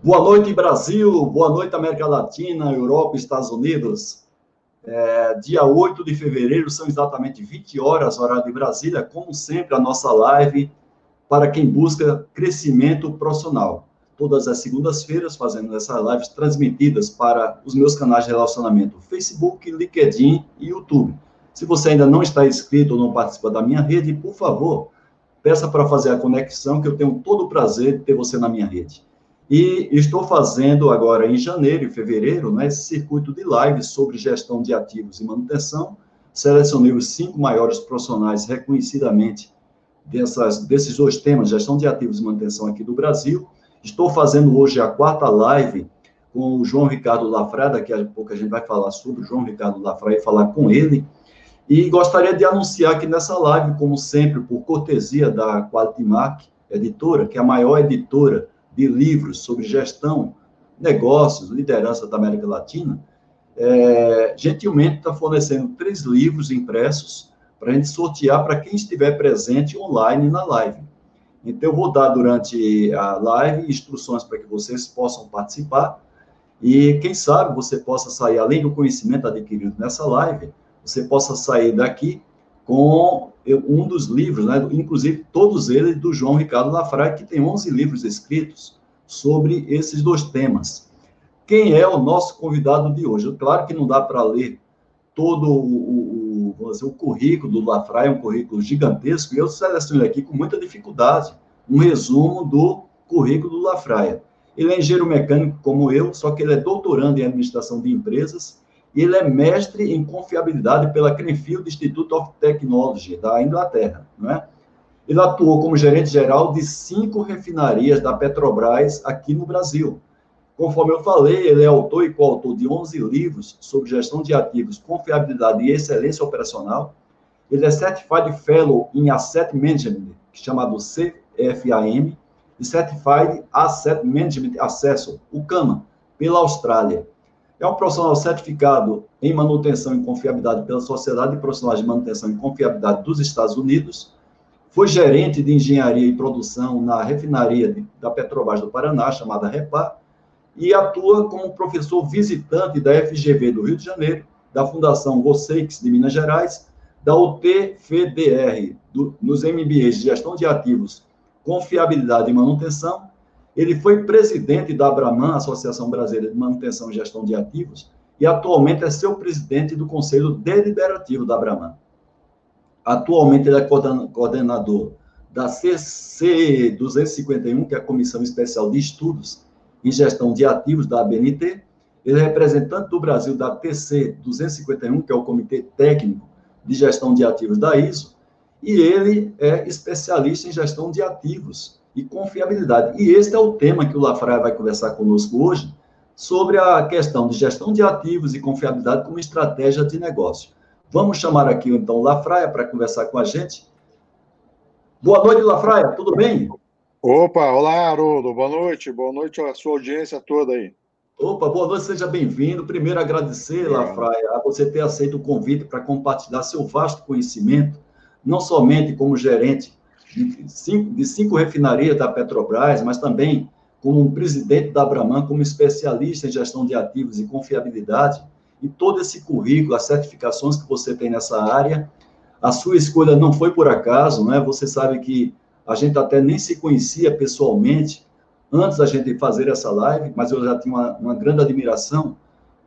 Boa noite, Brasil. Boa noite, América Latina, Europa Estados Unidos. É, dia 8 de fevereiro, são exatamente 20 horas, horário de Brasília. Como sempre, a nossa live para quem busca crescimento profissional. Todas as segundas-feiras, fazendo essas lives transmitidas para os meus canais de relacionamento Facebook, LinkedIn e YouTube. Se você ainda não está inscrito ou não participa da minha rede, por favor, peça para fazer a conexão, que eu tenho todo o prazer de ter você na minha rede. E estou fazendo agora em janeiro e fevereiro né, esse circuito de lives sobre gestão de ativos e manutenção. Selecionei os cinco maiores profissionais reconhecidamente dessas, desses dois temas, gestão de ativos e manutenção aqui do Brasil. Estou fazendo hoje a quarta live com o João Ricardo Lafra, daqui a pouco a gente vai falar sobre o João Ricardo Lafra e falar com ele. E gostaria de anunciar que nessa live, como sempre, por cortesia da Qualitymark Editora, que é a maior editora de livros sobre gestão, negócios, liderança da América Latina, é, gentilmente está fornecendo três livros impressos para a gente sortear para quem estiver presente online na live. Então, eu vou dar durante a live instruções para que vocês possam participar e, quem sabe, você possa sair, além do conhecimento adquirido nessa live, você possa sair daqui com um dos livros, né, inclusive todos eles do João Ricardo Lafraga, que tem 11 livros escritos sobre esses dois temas. Quem é o nosso convidado de hoje? Claro que não dá para ler todo o, o, dizer, o currículo do Lafraia, é um currículo gigantesco, e eu selecionei aqui com muita dificuldade um resumo do currículo do Lafraia. Ele é engenheiro mecânico como eu, só que ele é doutorando em administração de empresas ele é mestre em confiabilidade pela Cranfield Institute of Technology, da Inglaterra. Né? Ele atuou como gerente geral de cinco refinarias da Petrobras aqui no Brasil. Conforme eu falei, ele é autor e coautor de 11 livros sobre gestão de ativos, confiabilidade e excelência operacional. Ele é Certified Fellow em Asset Management, chamado CFAM, e Certified Asset Management Assessor, o CAMA, pela Austrália. É um profissional certificado em manutenção e confiabilidade pela Sociedade de Profissionais de Manutenção e Confiabilidade dos Estados Unidos. Foi gerente de engenharia e produção na refinaria de, da Petrobras do Paraná, chamada Repar, e atua como professor visitante da FGV do Rio de Janeiro, da Fundação Voceix de Minas Gerais, da UTFDR, do, nos MBAs de Gestão de Ativos, Confiabilidade e Manutenção, ele foi presidente da Abraman, Associação Brasileira de Manutenção e Gestão de Ativos, e atualmente é seu presidente do Conselho Deliberativo da Abraman. Atualmente ele é coordenador da CC 251, que é a Comissão Especial de Estudos em Gestão de Ativos da ABNT. Ele é representante do Brasil da TC 251, que é o Comitê Técnico de Gestão de Ativos da ISO, e ele é especialista em gestão de ativos e confiabilidade. E esse é o tema que o Lafraia vai conversar conosco hoje, sobre a questão de gestão de ativos e confiabilidade como estratégia de negócio. Vamos chamar aqui, então, o Lafraia para conversar com a gente. Boa noite, Lafraia, tudo bem? Opa, olá, Haroldo, boa noite, boa noite à sua audiência toda aí. Opa, boa noite, seja bem-vindo. Primeiro, agradecer, é. Lafraia, a você ter aceito o convite para compartilhar seu vasto conhecimento, não somente como gerente de cinco, de cinco refinarias da Petrobras, mas também como um presidente da Abraman, como especialista em gestão de ativos e confiabilidade, e todo esse currículo, as certificações que você tem nessa área, a sua escolha não foi por acaso, né? Você sabe que a gente até nem se conhecia pessoalmente antes da gente fazer essa live, mas eu já tinha uma, uma grande admiração,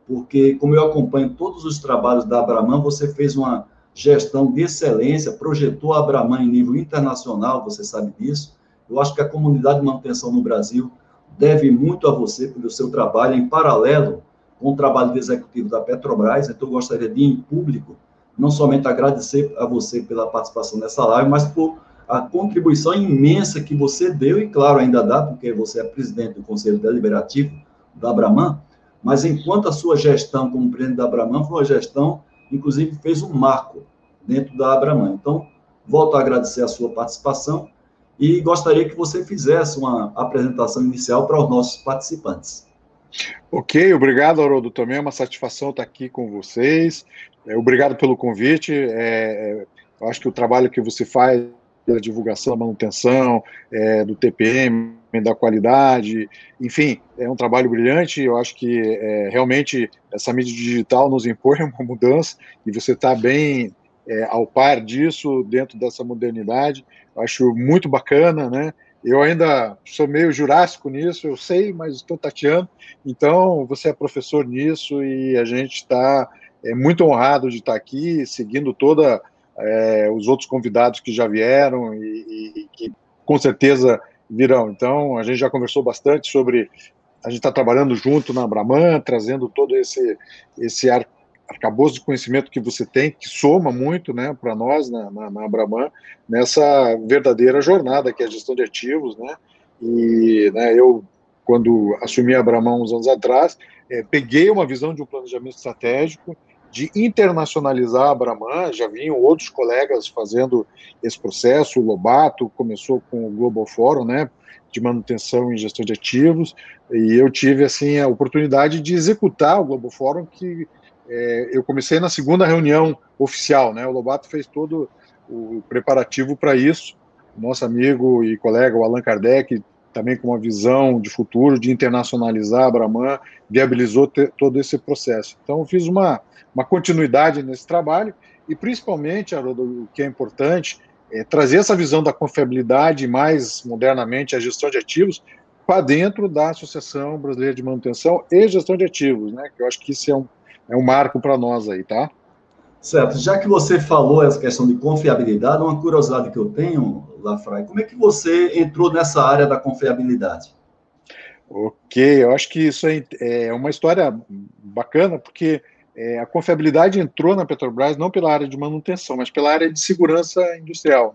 porque como eu acompanho todos os trabalhos da Abraman, você fez uma gestão de excelência, projetou a Abraman em nível internacional, você sabe disso. Eu acho que a comunidade de manutenção no Brasil deve muito a você pelo seu trabalho em paralelo com o trabalho de executivo da Petrobras. Então, eu gostaria de, em público, não somente agradecer a você pela participação nessa live, mas por a contribuição imensa que você deu, e claro, ainda dá, porque você é presidente do Conselho Deliberativo da Abraman, mas enquanto a sua gestão como presidente da Abraman foi uma gestão inclusive fez um marco dentro da Abraman. Então, volto a agradecer a sua participação e gostaria que você fizesse uma apresentação inicial para os nossos participantes. Ok, obrigado, Haroldo. Também é uma satisfação estar aqui com vocês. É, obrigado pelo convite. É, é, eu acho que o trabalho que você faz pela divulgação manutenção, é, do TPM, da qualidade, enfim, é um trabalho brilhante. Eu acho que é, realmente essa mídia digital nos impõe uma mudança e você está bem é, ao par disso dentro dessa modernidade. Eu acho muito bacana, né? Eu ainda sou meio jurássico nisso, eu sei, mas estou tateando. Então, você é professor nisso e a gente está é, muito honrado de estar aqui, seguindo toda é, os outros convidados que já vieram e, e, que com certeza virão. Então, a gente já conversou bastante sobre. A gente está trabalhando junto na Brahman, trazendo todo esse, esse ar, arcabouço de conhecimento que você tem, que soma muito né, para nós na, na, na Brahman, nessa verdadeira jornada que é a gestão de ativos. Né? E né, eu, quando assumi a Brahman uns anos atrás, é, peguei uma visão de um planejamento estratégico de internacionalizar a Brahman, já vinham outros colegas fazendo esse processo, o Lobato começou com o Global Forum, né, de manutenção e gestão de ativos, e eu tive, assim, a oportunidade de executar o Global Forum, que é, eu comecei na segunda reunião oficial, né, o Lobato fez todo o preparativo para isso, nosso amigo e colega, o Allan Kardec, também com uma visão de futuro, de internacionalizar a Brahman, viabilizou todo esse processo. Então, eu fiz uma, uma continuidade nesse trabalho e, principalmente, Haroldo, o que é importante, é trazer essa visão da confiabilidade mais modernamente a gestão de ativos para dentro da Associação Brasileira de Manutenção e Gestão de Ativos, né? Que eu acho que isso é um, é um marco para nós aí, tá? Certo. Já que você falou essa questão de confiabilidade, uma curiosidade que eu tenho, Lafray, como é que você entrou nessa área da confiabilidade? Ok, eu acho que isso é, é uma história bacana, porque é, a confiabilidade entrou na Petrobras não pela área de manutenção, mas pela área de segurança industrial.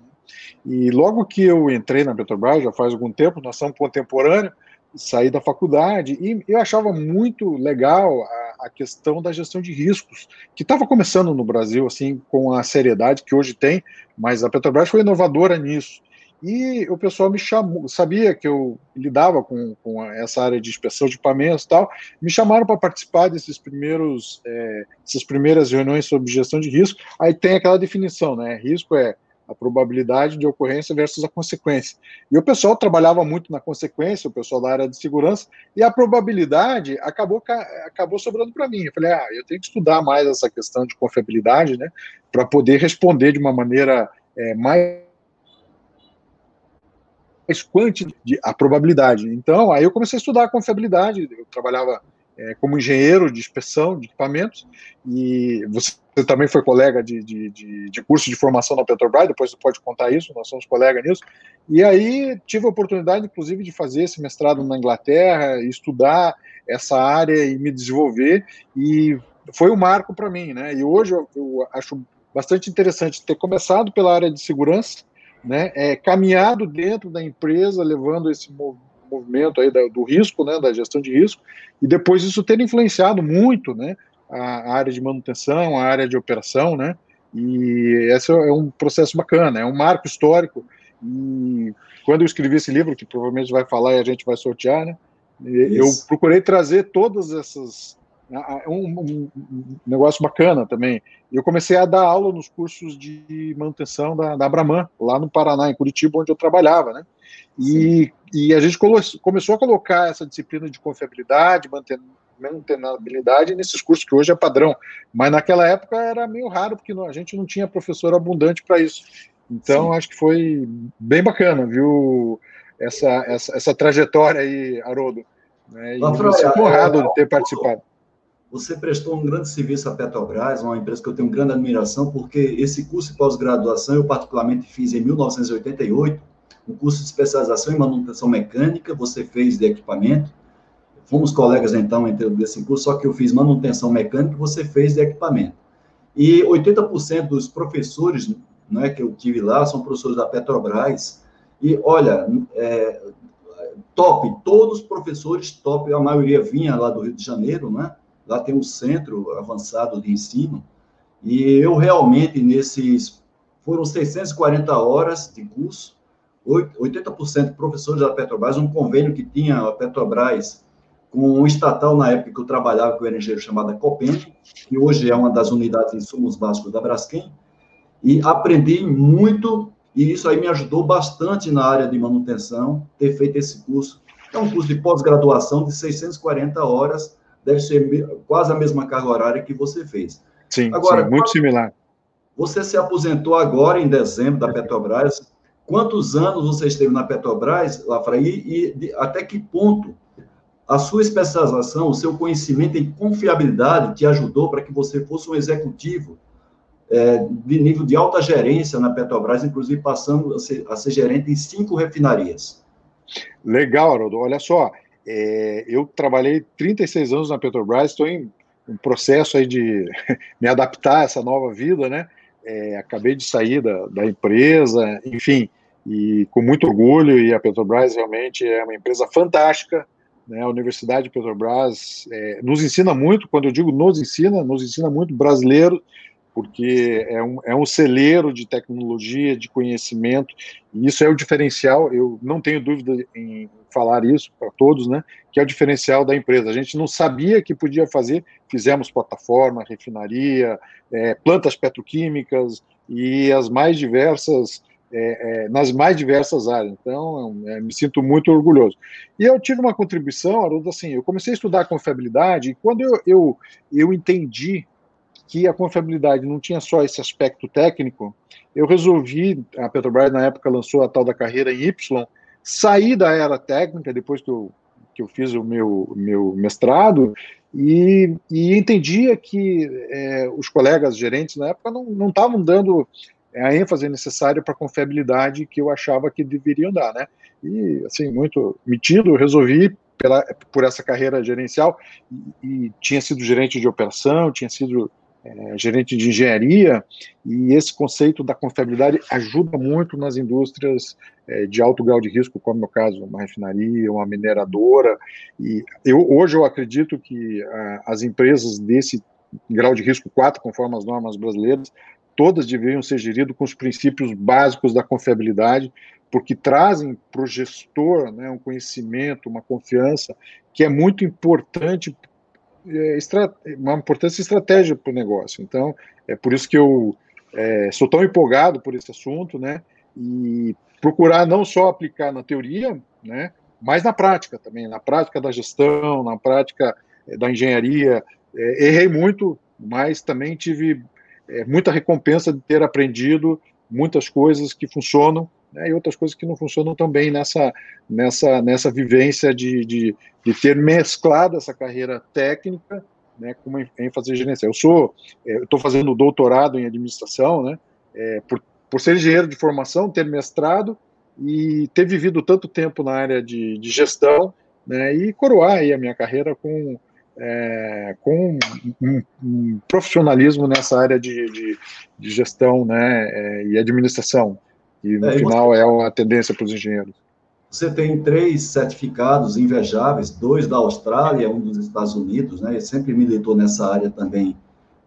E logo que eu entrei na Petrobras, já faz algum tempo, nós somos contemporâneos, saí da faculdade e eu achava muito legal a, a questão da gestão de riscos, que estava começando no Brasil, assim, com a seriedade que hoje tem, mas a Petrobras foi inovadora nisso. E o pessoal me chamou, sabia que eu lidava com, com essa área de inspeção de equipamentos e tal, me chamaram para participar desses primeiros, é, essas primeiras reuniões sobre gestão de risco. Aí tem aquela definição, né? Risco é a probabilidade de ocorrência versus a consequência. E o pessoal trabalhava muito na consequência, o pessoal da área de segurança, e a probabilidade acabou, acabou sobrando para mim. Eu falei, ah, eu tenho que estudar mais essa questão de confiabilidade, né, para poder responder de uma maneira é, mais quanti de a probabilidade. Então, aí eu comecei a estudar a confiabilidade. Eu trabalhava é, como engenheiro de inspeção de equipamentos e você também foi colega de, de, de, de, curso de formação na Petrobras, depois você pode contar isso, nós somos colegas nisso. E aí tive a oportunidade, inclusive, de fazer esse mestrado na Inglaterra, estudar essa área e me desenvolver, e foi um marco para mim, né? E hoje eu, eu acho bastante interessante ter começado pela área de segurança, né, é, caminhado dentro da empresa, levando esse movimento aí do risco, né, da gestão de risco, e depois isso ter influenciado muito, né, a, área de manutenção, a área de operação, né, e esse é um processo bacana, é um marco histórico, e quando eu escrevi esse livro, que provavelmente vai falar e a gente vai sortear, né, eu procurei trazer todas essas é um, um, negócio bacana também. Eu comecei a dar aula nos cursos de manutenção da, da Abraman, lá no Paraná, em Curitiba, onde eu trabalhava, né? E, e a gente começou a colocar essa disciplina de confiabilidade, mantenabilidade nesses cursos que hoje é padrão. Mas naquela época era meio raro, porque a gente não tinha professor abundante para isso. Então, Sim. acho que foi bem bacana, viu? Essa, essa, essa trajetória aí, Haroldo. Né? E sinto honrado de ter participado. Você prestou um grande serviço à Petrobras, uma empresa que eu tenho grande admiração, porque esse curso de pós-graduação eu particularmente fiz em 1988, um curso de especialização em manutenção mecânica, você fez de equipamento. Fomos colegas então entre desse curso, só que eu fiz manutenção mecânica você fez de equipamento. E 80% dos professores né, que eu tive lá são professores da Petrobras. E olha, é, top, todos os professores top, a maioria vinha lá do Rio de Janeiro, né? Lá tem um centro avançado de ensino, e eu realmente, nesses, foram 640 horas de curso, 80% professores da Petrobras, um convênio que tinha a Petrobras com um estatal na época que eu trabalhava com o engenheiro chamada Copem, que hoje é uma das unidades de insumos básicos da Braskem, e aprendi muito e isso aí me ajudou bastante na área de manutenção, ter feito esse curso. É um curso de pós-graduação de 640 horas, deve ser quase a mesma carga horária que você fez. Sim, agora, sim, muito similar. Você se aposentou agora em dezembro da Petrobras. Quantos anos você esteve na Petrobras, Lafraí, e de, até que ponto a sua especialização, o seu conhecimento em confiabilidade te ajudou para que você fosse um executivo é, de nível de alta gerência na Petrobras, inclusive passando a ser, a ser gerente em cinco refinarias. Legal, Haroldo. Olha só, é, eu trabalhei 36 anos na Petrobras, estou em um processo aí de me adaptar a essa nova vida, né? É, acabei de sair da, da empresa, enfim, e com muito orgulho, e a Petrobras realmente é uma empresa fantástica, né, a Universidade Petrobras é, nos ensina muito, quando eu digo nos ensina, nos ensina muito brasileiro, porque é um, é um celeiro de tecnologia, de conhecimento, e isso é o diferencial, eu não tenho dúvida em falar isso para todos, né, que é o diferencial da empresa. A gente não sabia que podia fazer, fizemos plataforma, refinaria, é, plantas petroquímicas e as mais diversas é, é, nas mais diversas áreas. Então, é, me sinto muito orgulhoso. E eu tive uma contribuição, Haroldo, assim, eu comecei a estudar confiabilidade e quando eu, eu, eu entendi que a confiabilidade não tinha só esse aspecto técnico, eu resolvi, a Petrobras na época lançou a tal da carreira em Y, sair da era técnica, depois que eu, que eu fiz o meu, meu mestrado, e, e entendia que é, os colegas gerentes na época não estavam dando é a ênfase necessária para a confiabilidade que eu achava que deveriam dar, né? E, assim, muito metido, resolvi pela, por essa carreira gerencial, e, e, tinha sido gerente de operação, tinha sido é, gerente de engenharia, e esse conceito da confiabilidade ajuda muito nas indústrias é, de alto grau de risco, como no caso uma refinaria, uma mineradora, e eu, hoje eu acredito que a, as empresas desse grau de risco 4, conforme as normas brasileiras, todas deveriam ser geridas com os princípios básicos da confiabilidade, porque trazem para o gestor né, um conhecimento, uma confiança que é muito importante, é, uma importância estratégica para o negócio. Então, é por isso que eu é, sou tão empolgado por esse assunto, né? E procurar não só aplicar na teoria, né? Mas na prática também, na prática da gestão, na prática é, da engenharia. É, errei muito, mas também tive é, muita recompensa de ter aprendido muitas coisas que funcionam né, e outras coisas que não funcionam tão bem nessa, nessa, nessa vivência de, de, de ter mesclado essa carreira técnica né, com uma ênfase gerencial. Eu sou, é, estou fazendo doutorado em administração, né, é, por, por ser engenheiro de formação, ter mestrado e ter vivido tanto tempo na área de, de gestão, né, e coroar aí a minha carreira com é, com um, um, profissionalismo nessa área de, de, de gestão né, é, e administração. E no é, final você, é uma tendência para os engenheiros. Você tem três certificados invejáveis, dois da Austrália, um dos Estados Unidos, né? sempre militou nessa área também.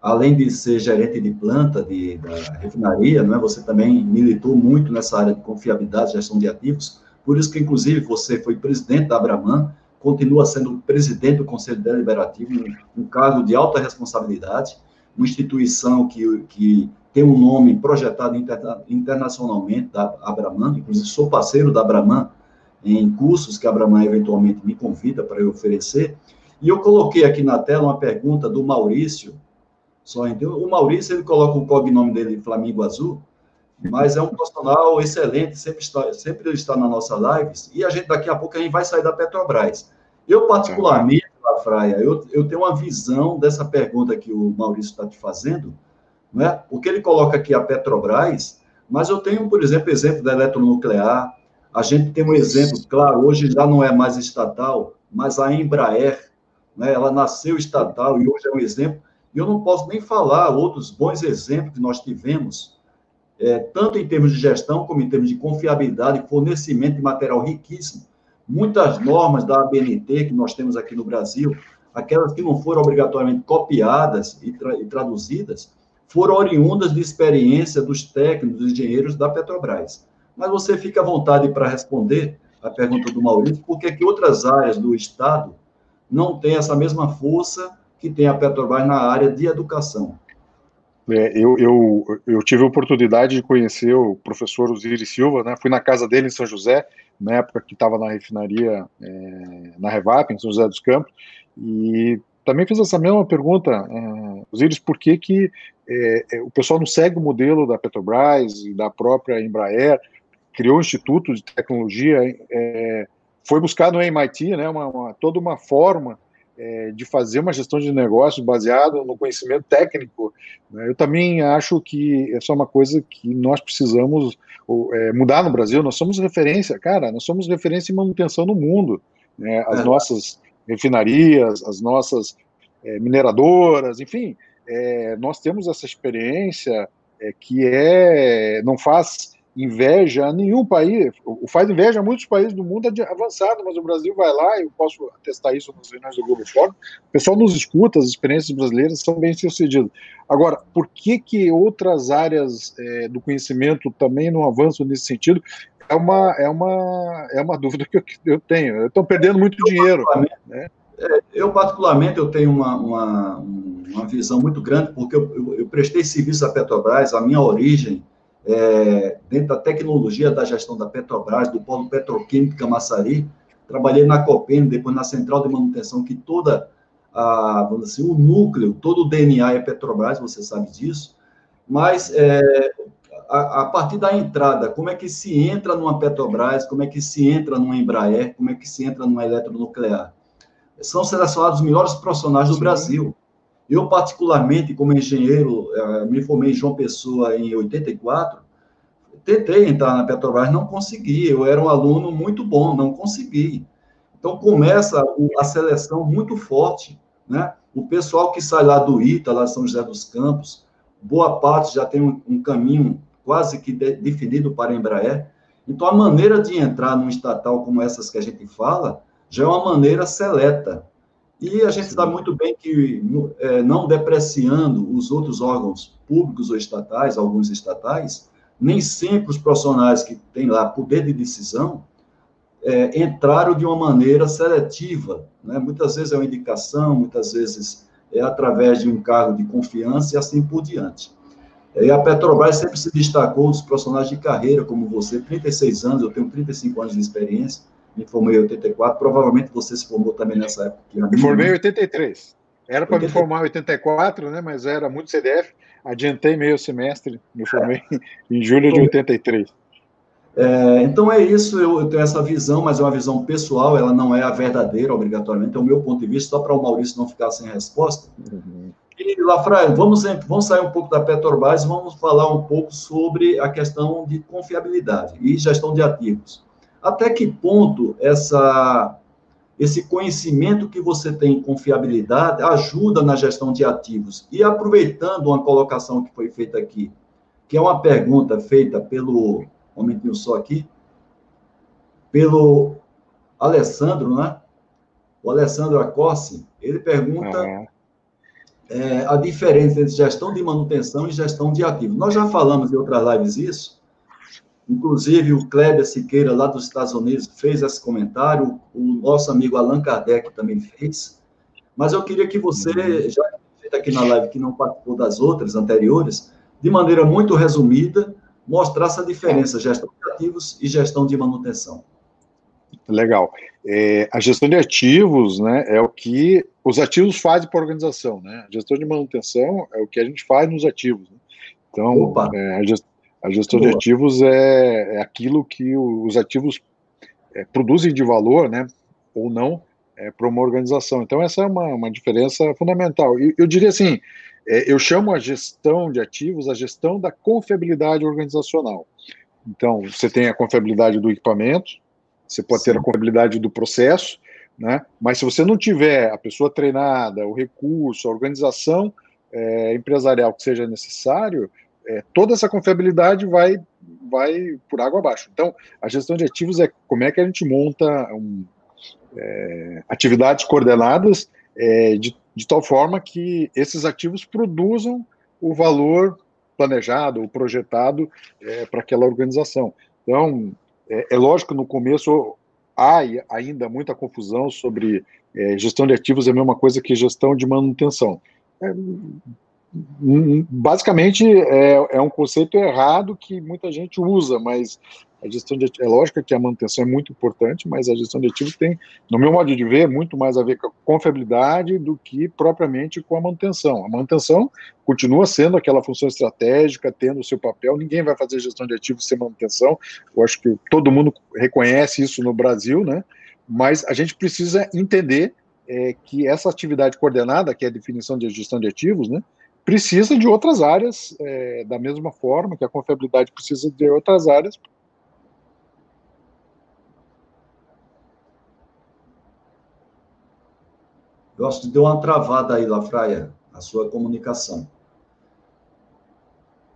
Além de ser gerente de planta de, da refinaria, não é? você também militou muito nessa área de confiabilidade, gestão de ativos. Por isso que, inclusive, você foi presidente da Abraman, continua sendo presidente do Conselho Deliberativo, um, um cargo de alta responsabilidade, uma instituição que, que tem um nome projetado interna, internacionalmente, da Abraman, inclusive sou parceiro da Abraman em cursos que a Abraman eventualmente me convida para eu oferecer, e eu coloquei aqui na tela uma pergunta do Maurício, só o Maurício, ele coloca o cognome dele Flamingo Azul, mas é um profissional excelente, sempre está, sempre ele está na nossa lives, e a gente daqui a pouco a gente vai sair da Petrobras. Eu, particularmente, Lafraia, eu, eu tenho uma visão dessa pergunta que o Maurício está te fazendo, né? porque ele coloca aqui a Petrobras, mas eu tenho, por exemplo, exemplo da eletronuclear, a gente tem um exemplo, claro, hoje já não é mais estatal, mas a Embraer, né, ela nasceu estatal e hoje é um exemplo, e eu não posso nem falar outros bons exemplos que nós tivemos, é, tanto em termos de gestão, como em termos de confiabilidade, fornecimento de material riquíssimo. Muitas normas da ABNT que nós temos aqui no Brasil, aquelas que não foram obrigatoriamente copiadas e, tra e traduzidas, foram oriundas de experiência dos técnicos, dos engenheiros da Petrobras. Mas você fica à vontade para responder a pergunta do Maurício, por que outras áreas do Estado não têm essa mesma força que tem a Petrobras na área de educação? É, eu, eu, eu, tive a oportunidade de conhecer o professor Osiris Silva, né? fui na casa dele em São José, na época que estava na refinaria, é, na Revap, em São José dos Campos, e também fiz essa mesma pergunta, é, Osiris, por que, que é, o pessoal não segue o modelo da Petrobras e da própria Embraer, criou um instituto de tecnologia, é, foi buscar no MIT né, uma, uma, toda uma forma é, de fazer uma gestão de negócios baseada no conhecimento técnico. Né? Eu também acho que essa é uma coisa que nós precisamos mudar no Brasil. Nós somos referência, cara, nós somos referência em manutenção no mundo. Né? As é. nossas refinarias, as nossas é, mineradoras, enfim, é, nós temos essa experiência é, que é não faz inveja a nenhum país, faz inveja a muitos países do mundo avançado, mas o Brasil vai lá, eu posso atestar isso nos reuniões do Globo Fórum, o pessoal nos escuta, as experiências brasileiras são bem sucedidas. Agora, por que que outras áreas é, do conhecimento também não avançam nesse sentido? É uma, é uma, é uma dúvida que eu, eu tenho. Estão perdendo muito eu, dinheiro. Particularmente, né? É, eu, particularmente, eu tenho uma, uma, uma visão muito grande, porque eu, eu, eu prestei serviço à Petrobras, a minha origem é, dentro da tecnologia da gestão da Petrobras, do Polo Petroquímico Camaçari, trabalhei na Copem, depois na Central de Manutenção, que toda, a, vamos dizer assim, o núcleo, todo o DNA é Petrobras, você sabe disso, mas é, a, a, partir da entrada, como é que se entra numa Petrobras, como é que se entra numa Embraer, como é que se entra numa eletronuclear? São selecionados os melhores profissionais do Sim. Brasil. Eu, particularmente, como engenheiro, eh, me formei em João Pessoa em 84, tentei entrar na Petrobras, não consegui. Eu era um aluno muito bom, não consegui. Então, começa a seleção muito forte, né? O pessoal que sai lá do ITA, lá São José dos Campos, boa parte já tem um, um caminho quase que de, definido para a Embraer. Então, a maneira de entrar num estatal como essas que a gente fala, já é uma maneira seleta. E a gente sabe muito bem que, é, não depreciando os outros órgãos públicos ou estatais, alguns estatais, nem sempre os profissionais que têm lá poder de decisão é, entraram de uma maneira seletiva. Né? Muitas vezes é uma indicação, muitas vezes é através de um cargo de confiança e assim por diante. E a Petrobras sempre se destacou dos profissionais de carreira, como você, 36 anos, eu tenho 35 anos de experiência, me formei em 84, provavelmente você se formou também nessa época. Me formei em 83. Era para me formar em 84, né, mas era muito CDF, adiantei meio semestre, me formei é. em julho de 83. É, então é isso, eu, eu, tenho essa visão, mas é uma visão pessoal, ela não é a verdadeira, obrigatoriamente, é o meu ponto de vista, só para o Maurício não ficar sem resposta. Uhum. E, Lafraia, vamos, vamos sair um pouco da Petrobras, vamos falar um pouco sobre a questão de confiabilidade e gestão de ativos. Até que ponto essa, esse conhecimento que você tem em confiabilidade ajuda na gestão de ativos? E aproveitando uma colocação que foi feita aqui, que é uma pergunta feita pelo, um momentinho só aqui, pelo Alessandro, né? O Alessandro Acossi, ele pergunta. É, a diferença entre gestão de manutenção e gestão de ativos. Nós já falamos em outras lives isso, Inclusive, o Kleber Siqueira, lá dos Estados Unidos, fez esse comentário, o nosso amigo Allan Kardec também fez. Mas eu queria que você, uhum. já feito aqui na live, que não participou das outras anteriores, de maneira muito resumida, mostrasse a diferença gestão de ativos e gestão de manutenção. Legal. É, a gestão de ativos né, é o que os ativos fazem para a organização. Né? A gestão de manutenção é o que a gente faz nos ativos. Né? Então, é, a, gest, a gestão Boa. de ativos é, é, aquilo que os ativos é, produzem de valor, né, ou não, é, para uma organização. Então, essa é uma, uma diferença fundamental. E eu diria assim, é, eu chamo a gestão de ativos a gestão da confiabilidade organizacional. Então, você tem a confiabilidade do equipamento, você pode Sim. ter a confiabilidade do processo, né? Mas se você não tiver a pessoa treinada, o recurso, a organização é, empresarial que seja necessário, é, toda essa confiabilidade vai, vai por água abaixo. Então, a gestão de ativos é como é que a gente monta um, é, atividades coordenadas de, de tal forma que esses ativos produzam o valor planejado ou projetado para aquela organização. Então, é, é, lógico no começo há ainda muita confusão sobre é, gestão de ativos é a mesma coisa que gestão de manutenção. É, basicamente é, é, um conceito errado que muita gente usa, mas a gestão de é lógico que a manutenção é muito importante, mas a gestão de ativos tem, no meu modo de ver, muito mais a ver com a confiabilidade do que propriamente com a manutenção. A manutenção continua sendo aquela função estratégica, tendo o seu papel. Ninguém vai fazer gestão de ativos sem manutenção. Eu acho que todo mundo reconhece isso no Brasil, né? Mas a gente precisa entender é, que essa atividade coordenada, que é a definição de gestão de ativos, né? precisa de outras áreas, é, da mesma forma que a confiabilidade precisa de outras áreas. Gosto de dar uma travada aí, Lafraia, a sua comunicação.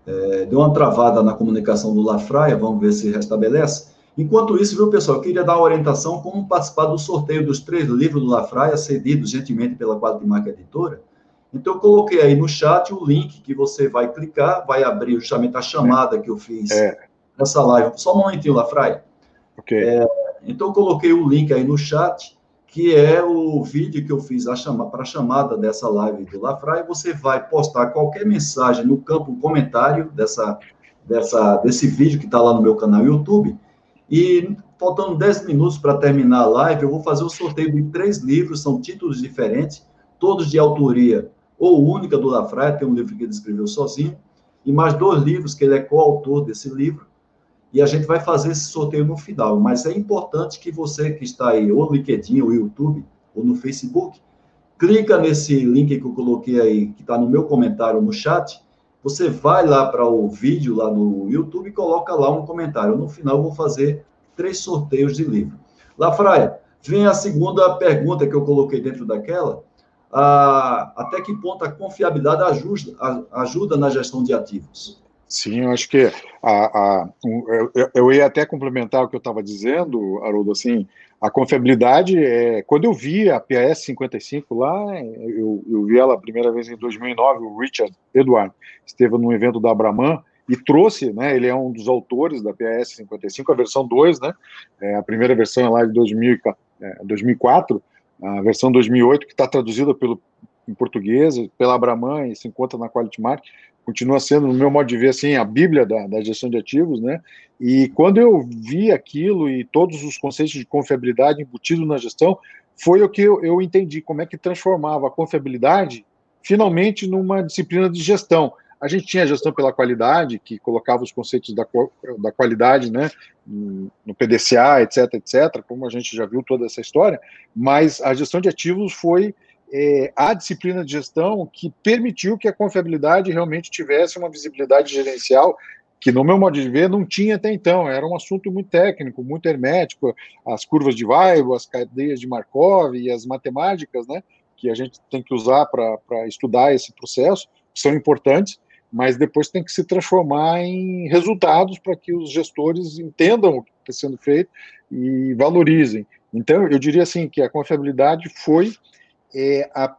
É, deu uma travada na comunicação do Lafraia, vamos ver se restabelece. Enquanto isso, viu, pessoal, eu queria dar uma orientação como participar do sorteio dos três livros do Lafraia, cedidos gentilmente pela Quadra de Marca Editora. Então, eu coloquei aí no chat o link que você vai clicar, vai abrir justamente a chamada que eu fiz é. nessa live. Só um momentinho, Lafraia. Ok. É, então, eu coloquei o link aí no chat, que é o vídeo que eu fiz chama, para a chamada dessa live do Lafraia. Você vai postar qualquer mensagem no campo comentário dessa, dessa, desse vídeo que está lá no meu canal YouTube. E faltando 10 minutos para terminar a live, eu vou fazer o sorteio de três livros, são títulos diferentes, todos de autoria ou única do Lafraia, tem um livro que ele escreveu sozinho, e mais dois livros que ele é coautor desse livro, e a gente vai fazer esse sorteio no final. Mas é importante que você que está aí, ou no LinkedIn, ou no YouTube, ou no Facebook, clica nesse link que eu coloquei aí, que está no meu comentário no chat, você vai lá para o vídeo lá no YouTube e coloca lá um comentário. No final eu vou fazer três sorteios de livro. Lafraia, vem a segunda pergunta que eu coloquei dentro daquela, a, até que ponto a confiabilidade ajuda, ajuda na gestão de ativos? Sim, eu acho que a, a eu, eu, ia até complementar o que eu estava dizendo, Haroldo, assim, a confiabilidade, é, quando eu vi a PAS 55 lá, eu, eu vi ela a primeira vez em 2009, o Richard Edward esteve num evento da Abraman e trouxe, né, ele é um dos autores da PAS 55, a versão 2, né, é, a primeira versão é lá de 2000, é, 2004, a versão 2008, que está traduzida pelo, em português, pela Abraman e se encontra na Quality Mark, continua sendo, no meu modo de ver, assim, a bíblia da, da, gestão de ativos, né? E quando eu vi aquilo e todos os conceitos de confiabilidade embutidos na gestão, foi o que eu, eu entendi, como é que transformava a confiabilidade finalmente numa disciplina de gestão. A gente tinha a gestão pela qualidade, que colocava os conceitos da, da qualidade né, no PDCA, etc, etc, como a gente já viu toda essa história, mas a gestão de ativos foi é, a disciplina de gestão que permitiu que a confiabilidade realmente tivesse uma visibilidade gerencial que, no meu modo de ver, não tinha até então. Era um assunto muito técnico, muito hermético, as curvas de Weibull, as cadeias de Markov e as matemáticas, né, que a gente tem que usar para estudar esse processo, são importantes, mas depois tem que se transformar em resultados para que os gestores entendam o que está sendo feito e valorizem. Então, eu diria assim que a confiabilidade foi é, a,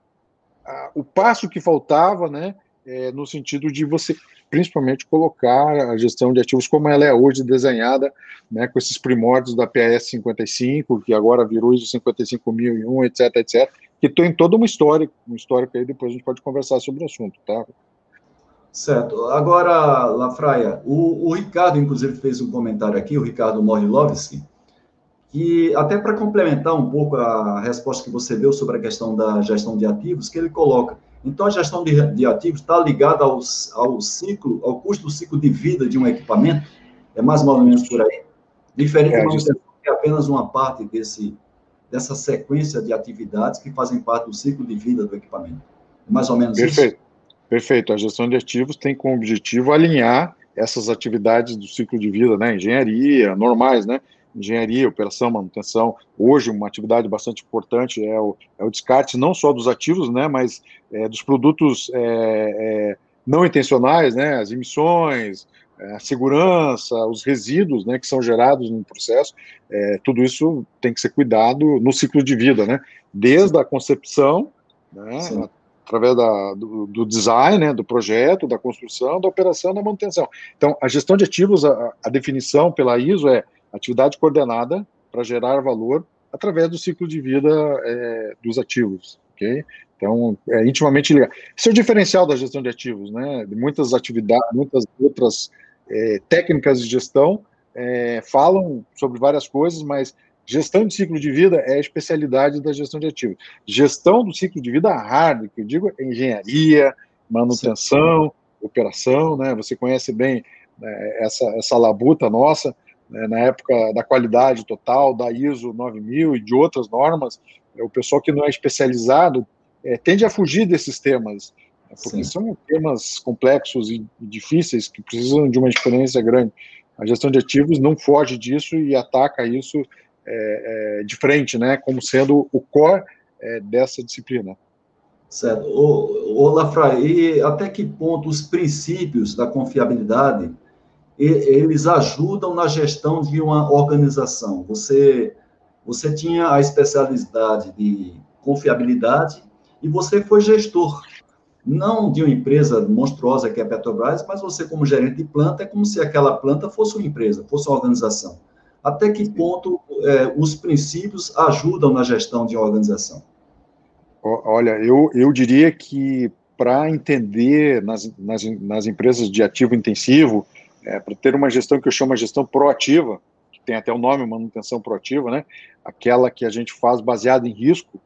a, o passo que faltava, né, é, no sentido de você principalmente colocar a gestão de ativos como ela é hoje desenhada, né, com esses primórdios da PAS 55, que agora virou ISO 55001, etc, etc, que tem toda uma história, uma história que aí depois a gente pode conversar sobre o assunto, tá? Certo. Agora, Lafraia, o, o Ricardo, inclusive, fez um comentário aqui, o Ricardo Morilovski, que até para complementar um pouco a resposta que você deu sobre a questão da gestão de ativos, que ele coloca, então a gestão de, de ativos está ligada ao, ao ciclo, ao custo do ciclo de vida de um equipamento? É mais ou menos por aí? Diferente é, de é apenas uma parte desse, dessa sequência de atividades que fazem parte do ciclo de vida do equipamento. É mais ou menos Perfeito. isso? Perfeito. A gestão de ativos tem como objetivo alinhar essas atividades do ciclo de vida, né? Engenharia, normais, né? Engenharia, operação, manutenção. Hoje, uma atividade bastante importante é o, é o descarte não só dos ativos, né? Mas é, dos produtos é, é, não intencionais, né? As emissões, é, a segurança, os resíduos, né? Que são gerados no processo. É, tudo isso tem que ser cuidado no ciclo de vida, né? Desde a concepção, né? através da, do, do, design, né, do projeto, da construção, da operação, da manutenção. Então, a gestão de ativos, a, a definição pela ISO é atividade coordenada para gerar valor através do ciclo de vida é, dos ativos. ok? Então, é intimamente ligado. Esse é o diferencial da gestão de ativos, né? De muitas atividades, muitas outras é, técnicas de gestão é, falam sobre várias coisas, mas gestão de ciclo de vida é a especialidade da gestão de ativos. Gestão do ciclo de vida hard, que eu digo é engenharia, manutenção, Sim. operação, né? Você conhece bem né, essa, essa labuta nossa, né, na época da qualidade total, da ISO 9000 e de outras normas, o pessoal que não é especializado é, tende a fugir desses temas, né, porque Sim. são temas complexos e difíceis que precisam de uma experiência grande. A gestão de ativos não foge disso e ataca isso é, é, de frente, né, como sendo o core é, dessa disciplina. Certo. Ô, ô Lafra, e até que ponto os princípios da confiabilidade eles ajudam na gestão de uma organização? Você, você tinha a especialidade de confiabilidade e você foi gestor, não de uma empresa monstruosa que é a Petrobras, mas você, como gerente de planta, é como se aquela planta fosse uma empresa, fosse uma organização. Até que ponto é, os princípios ajudam na gestão de uma organização? Olha, eu, eu diria que para entender nas, nas, nas, empresas de ativo intensivo, é, para ter uma gestão que eu chamo de gestão proativa, que tem até o nome manutenção proativa, né? aquela que a gente faz baseada em risco,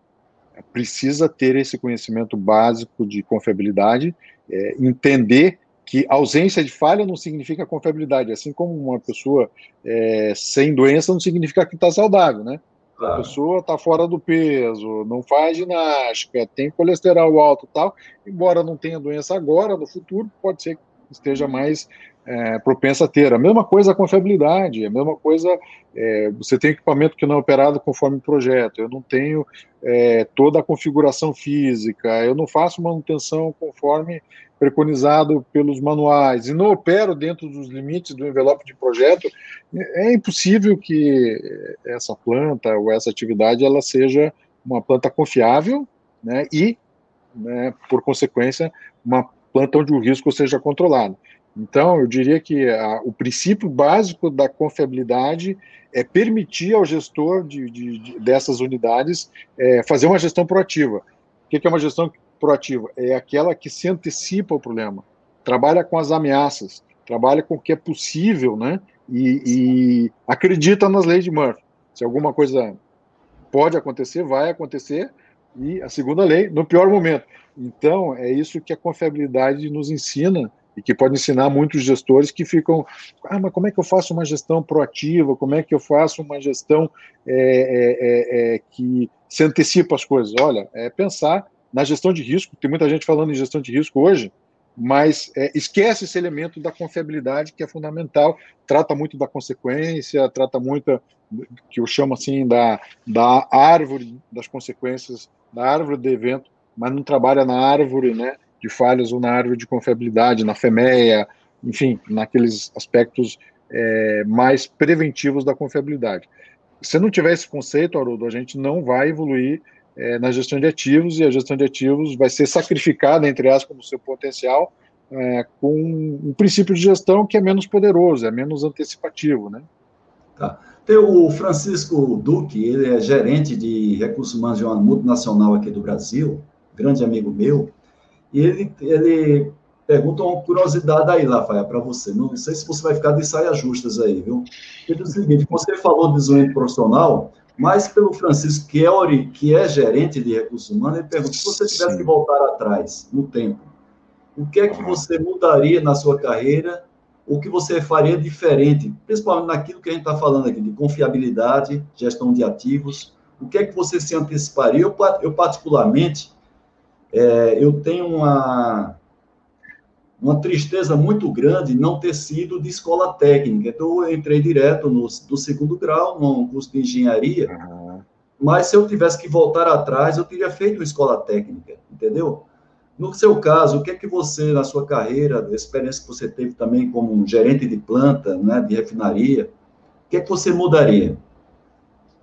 precisa ter esse conhecimento básico de confiabilidade, é, entender que ausência de falha não significa confiabilidade, assim como uma pessoa é, sem doença não significa que está saudável, né? Claro. A pessoa está fora do peso, não faz ginástica, tem colesterol alto e tal, embora não tenha doença agora, no futuro, pode ser que esteja mais é, propensa a ter. A mesma coisa a confiabilidade, a mesma coisa, é, você tem equipamento que não é operado conforme o projeto, eu não tenho é, toda a configuração física, eu não faço manutenção conforme preconizado pelos manuais e não opero dentro dos limites do envelope de projeto, é impossível que essa planta ou essa atividade ela seja uma planta confiável né, e, né, por consequência, uma planta onde o risco seja controlado. Então, eu diria que a, o princípio básico da confiabilidade é permitir ao gestor de, de, de dessas unidades é, fazer uma gestão proativa. O que é uma gestão proativa? É aquela que se antecipa ao problema, trabalha com as ameaças, trabalha com o que é possível, né? E, e acredita nas leis de Murphy. Se alguma coisa pode acontecer, vai acontecer, e a segunda lei, no pior momento. Então, é isso que a confiabilidade nos ensina e que pode ensinar muitos gestores que ficam, ah, mas como é que eu faço uma gestão proativa, como é que eu faço uma gestão é, é, é, que se antecipa as coisas? Olha, é pensar na gestão de risco, tem muita gente falando em gestão de risco hoje, mas é, esquece esse elemento da confiabilidade que é fundamental, trata muito da consequência, trata muito, que eu chamo assim, da, da árvore das consequências, da árvore do evento, mas não trabalha na árvore, né, de falhas ou na árvore de confiabilidade, na FEMEA, enfim, naqueles aspectos é, mais preventivos da confiabilidade. Se não tiver esse conceito, Haroldo, a gente não vai evoluir é, na gestão de ativos e a gestão de ativos vai ser sacrificada, entre aspas, no seu potencial, é, com um princípio de gestão que é menos poderoso, é menos antecipativo, né? Tá. Tem o Francisco Duque, ele é gerente de recursos humanos de uma multinacional aqui do Brasil, grande amigo meu, e ele, ele pergunta uma curiosidade aí, Rafael, para você. Não sei se você vai ficar de saia justas aí, viu? Ele diz o seguinte: você falou de desenvolvimento profissional, mas pelo Francisco, que é, que é gerente de recursos humanos, ele pergunta: se você tivesse Sim. que voltar atrás no tempo, o que é que você mudaria na sua carreira? O que você faria diferente, principalmente naquilo que a gente está falando aqui, de confiabilidade, gestão de ativos? O que é que você se anteciparia? Eu, eu particularmente, é, eu tenho uma, uma tristeza muito grande não ter sido de escola técnica. Então, eu entrei direto no, do segundo grau, no curso de engenharia, uhum. mas se eu tivesse que voltar atrás, eu teria feito escola técnica, entendeu? No seu caso, o que é que você, na sua carreira, a experiência que você teve também como um gerente de planta, né, de refinaria, o que é que você mudaria?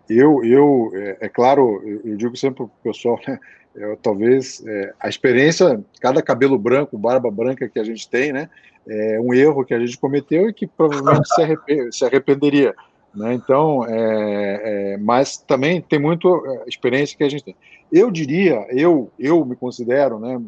Eu, eu é, é claro, eu, eu digo sempre para o pessoal, né, eu, talvez é, a experiência, cada cabelo branco, barba branca que a gente tem, né, é um erro que a gente cometeu e que provavelmente se, arrepend, se arrependeria. Né? Então, é, é, mas também tem muita é, experiência que a gente tem. Eu diria, eu, eu me considero, né,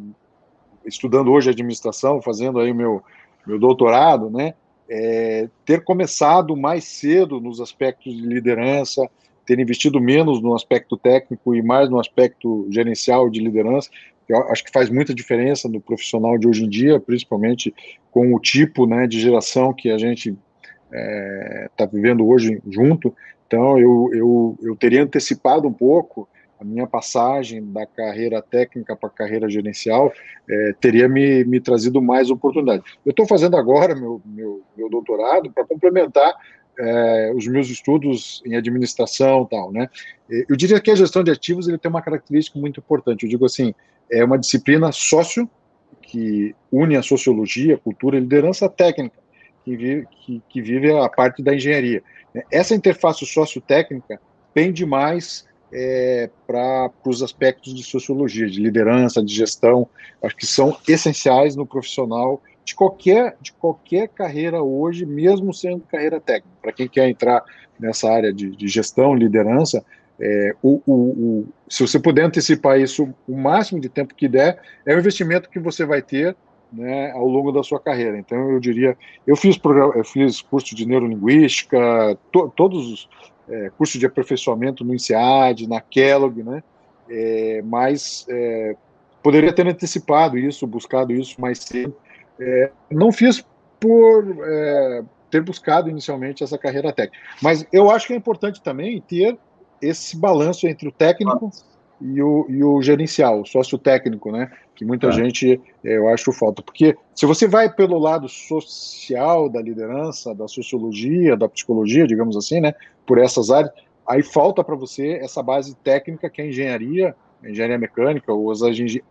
estudando hoje administração, fazendo aí meu, meu doutorado, né, é, ter começado mais cedo nos aspectos de liderança, ter investido menos no aspecto técnico e mais no aspecto gerencial de liderança, eu acho que faz muita diferença no profissional de hoje em dia, principalmente com o tipo né, de geração que a gente está é, tá vivendo hoje junto. Então, eu, eu, eu teria antecipado um pouco a minha passagem da carreira técnica para a carreira gerencial é, teria me, me trazido mais oportunidade. Eu estou fazendo agora meu, meu, meu doutorado para complementar é, os meus estudos em administração tal, né? Eu diria que a gestão de ativos ele tem uma característica muito importante. Eu digo assim, é uma disciplina sócio que une a sociologia, cultura e liderança técnica, que vive, que, que vive a parte da engenharia. Essa interface sócio-técnica pende mais é, para os aspectos de sociologia, de liderança, de gestão, acho que são essenciais no profissional de qualquer, de qualquer carreira hoje, mesmo sendo carreira técnica. Para quem quer entrar nessa área de, de gestão, liderança, é, o, o, o, se você puder antecipar isso o máximo de tempo que der, é o investimento que você vai ter né, ao longo da sua carreira. Então, eu diria, eu fiz, eu fiz curso de neurolinguística, to, todos os é, cursos de aperfeiçoamento no INSEAD, na Kellogg, né, é, mas é, poderia ter antecipado isso, buscado isso mais cedo. É, não fiz por é, ter buscado inicialmente essa carreira técnica, mas eu acho que é importante também ter esse balanço entre o técnico e o, e o gerencial, o sócio-técnico, né? Que muita é. gente, é, eu acho, falta. Porque se você vai pelo lado social da liderança, da sociologia, da psicologia, digamos assim, né? Por essas áreas, aí falta para você essa base técnica que é a engenharia, engenharia mecânica ou as,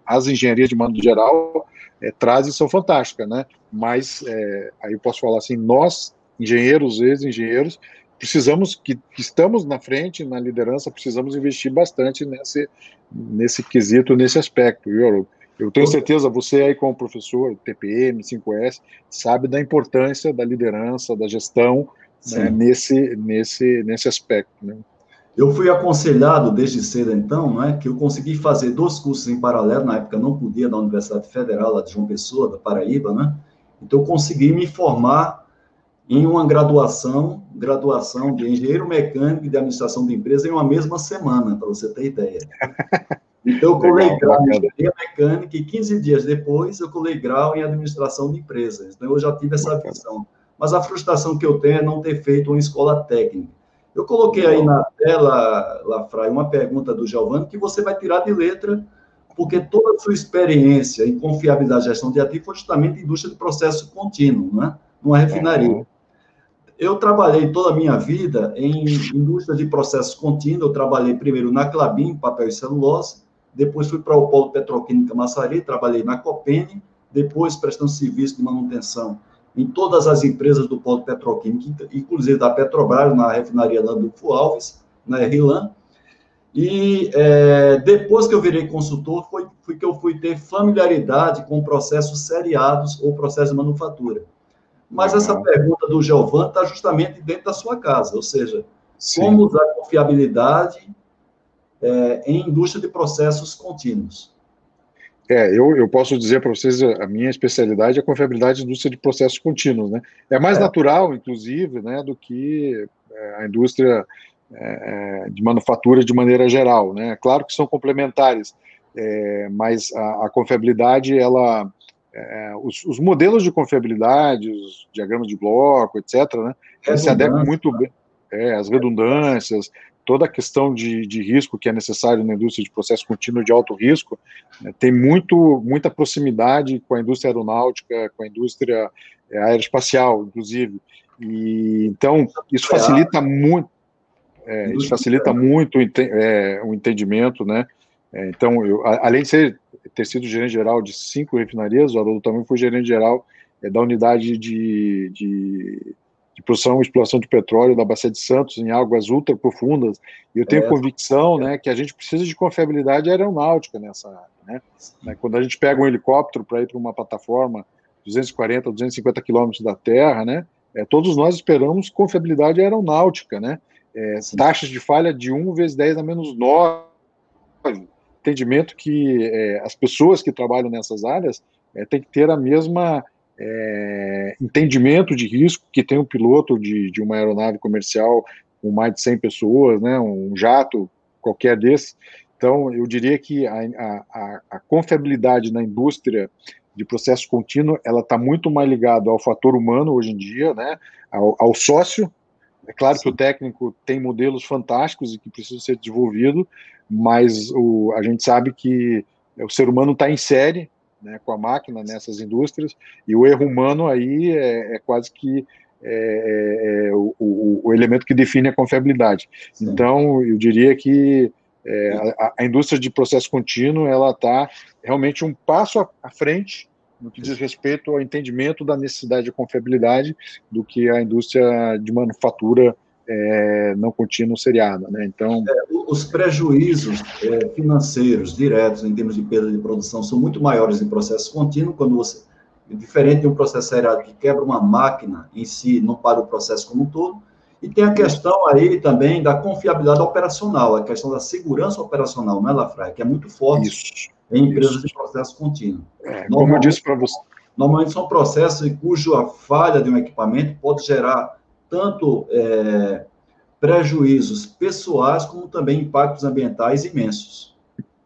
as engenharias de modo geral é, trazem são fantásticas, né? Mas é, aí eu posso falar assim, nós engenheiros, ex-engenheiros, precisamos que, que, estamos na frente, na liderança, precisamos investir bastante nesse, nesse quesito, nesse aspecto, viu, Eu tenho certeza, você aí como professor, TPM, 5S, sabe da importância da liderança, da gestão né, nesse, nesse, nesse aspecto. Né? Eu fui aconselhado desde cedo, então, né, que eu consegui fazer dois cursos em paralelo, na época não podia, da Universidade Federal lá de João Pessoa, da Paraíba, né? Então, eu consegui me formar em uma graduação, graduação de engenheiro mecânico e de administração de empresa em uma mesma semana, para você ter ideia. Então, eu colei grau em engenharia mecânica e 15 dias depois eu colei grau em administração de empresas. Então, eu já tive essa visão. Mas a frustração que eu tenho é não ter feito uma escola técnica. Eu coloquei aí na tela, Lafray, uma pergunta do Giovanni que você vai tirar de letra, porque toda a sua experiência em confiabilidade e gestão de ativos foi justamente indústria de processo contínuo, né? numa refinaria. Eu trabalhei toda a minha vida em indústria de processos contínuos. Eu trabalhei primeiro na Clabin, papel e celulose, depois fui para o Polo Petroquímica Massari, trabalhei na Copene, depois prestando serviço de manutenção em todas as empresas do Polo Petroquímico, inclusive da Petrobras, na refinaria Landulfo Alves, na RLAN. E é, depois que eu virei consultor, foi, foi que eu fui ter familiaridade com processos seriados ou processos de manufatura. Mas essa pergunta do Giovanni está justamente dentro da sua casa, ou seja, Sim. como usar confiabilidade é, em indústria de processos contínuos. É, eu, eu posso dizer para vocês, a minha especialidade é a confiabilidade da indústria de processos contínuos, né? É mais é. natural, inclusive, né, do que é, a indústria é, é, de manufatura de maneira geral, né? Claro que são complementares, é, mas a, a confiabilidade, ela é, os, os, modelos de confiabilidade, os diagramas de bloco, etc., né, se adequam muito bem é, as redundâncias, toda a questão de, de, risco que é necessário na indústria de processo contínuo de alto risco, né, tem muito, muita proximidade com a indústria aeronáutica, com a indústria é, aeroespacial, inclusive. E, então, isso facilita muito, é, isso facilita muito é, o entendimento, né? É, então, eu, além de ser ter sido gerente geral de cinco refinarias, o Haroldo também foi gerente geral é, da unidade de, de, de, produção e exploração de petróleo da Bacia de Santos, em águas ultra profundas, e eu tenho é, convicção né, que a gente precisa de confiabilidade aeronáutica nessa área. Né? Quando a gente pega um helicóptero para ir para uma plataforma 240, 250 quilômetros da Terra, né, é, todos nós esperamos confiabilidade aeronáutica, né? É, taxas de falha de 1 vezes 10 a menos 9. Entendimento que é, as pessoas que trabalham nessas áreas é, têm que ter a mesma é, entendimento de risco que tem um piloto de, de uma aeronave comercial com mais de 100 pessoas, né, um jato qualquer desse. Então, eu diria que a, a, a confiabilidade na indústria de processo contínuo, ela está muito mais ligada ao fator humano hoje em dia, né, ao, ao sócio. É claro Sim. que o técnico tem modelos fantásticos e que precisam ser desenvolvidos, mas o, a gente sabe que o ser humano está em série né, com a máquina nessas indústrias, e o erro humano aí é, é quase que é, é, é o, o, o, elemento que define a confiabilidade. Sim. Então, eu diria que é, a, a, indústria de processo contínuo ela está realmente um passo à, à frente no que diz respeito ao entendimento da necessidade de confiabilidade do que a indústria de manufatura é, não contínua seriada. Né? Então, é, os prejuízos é, financeiros diretos em termos de perda de produção são muito maiores em processo contínuo quando você diferente de um processo seriado que quebra uma máquina em si, não para o processo como um todo. E tem a questão aí também da confiabilidade operacional, a questão da segurança operacional, não é, Lafraia? Que é muito forte Isso. em empresas Isso. de processo contínuo. É, como eu disse para você. Normalmente são processos cuja falha de um equipamento pode gerar tanto é, prejuízos pessoais como também impactos ambientais imensos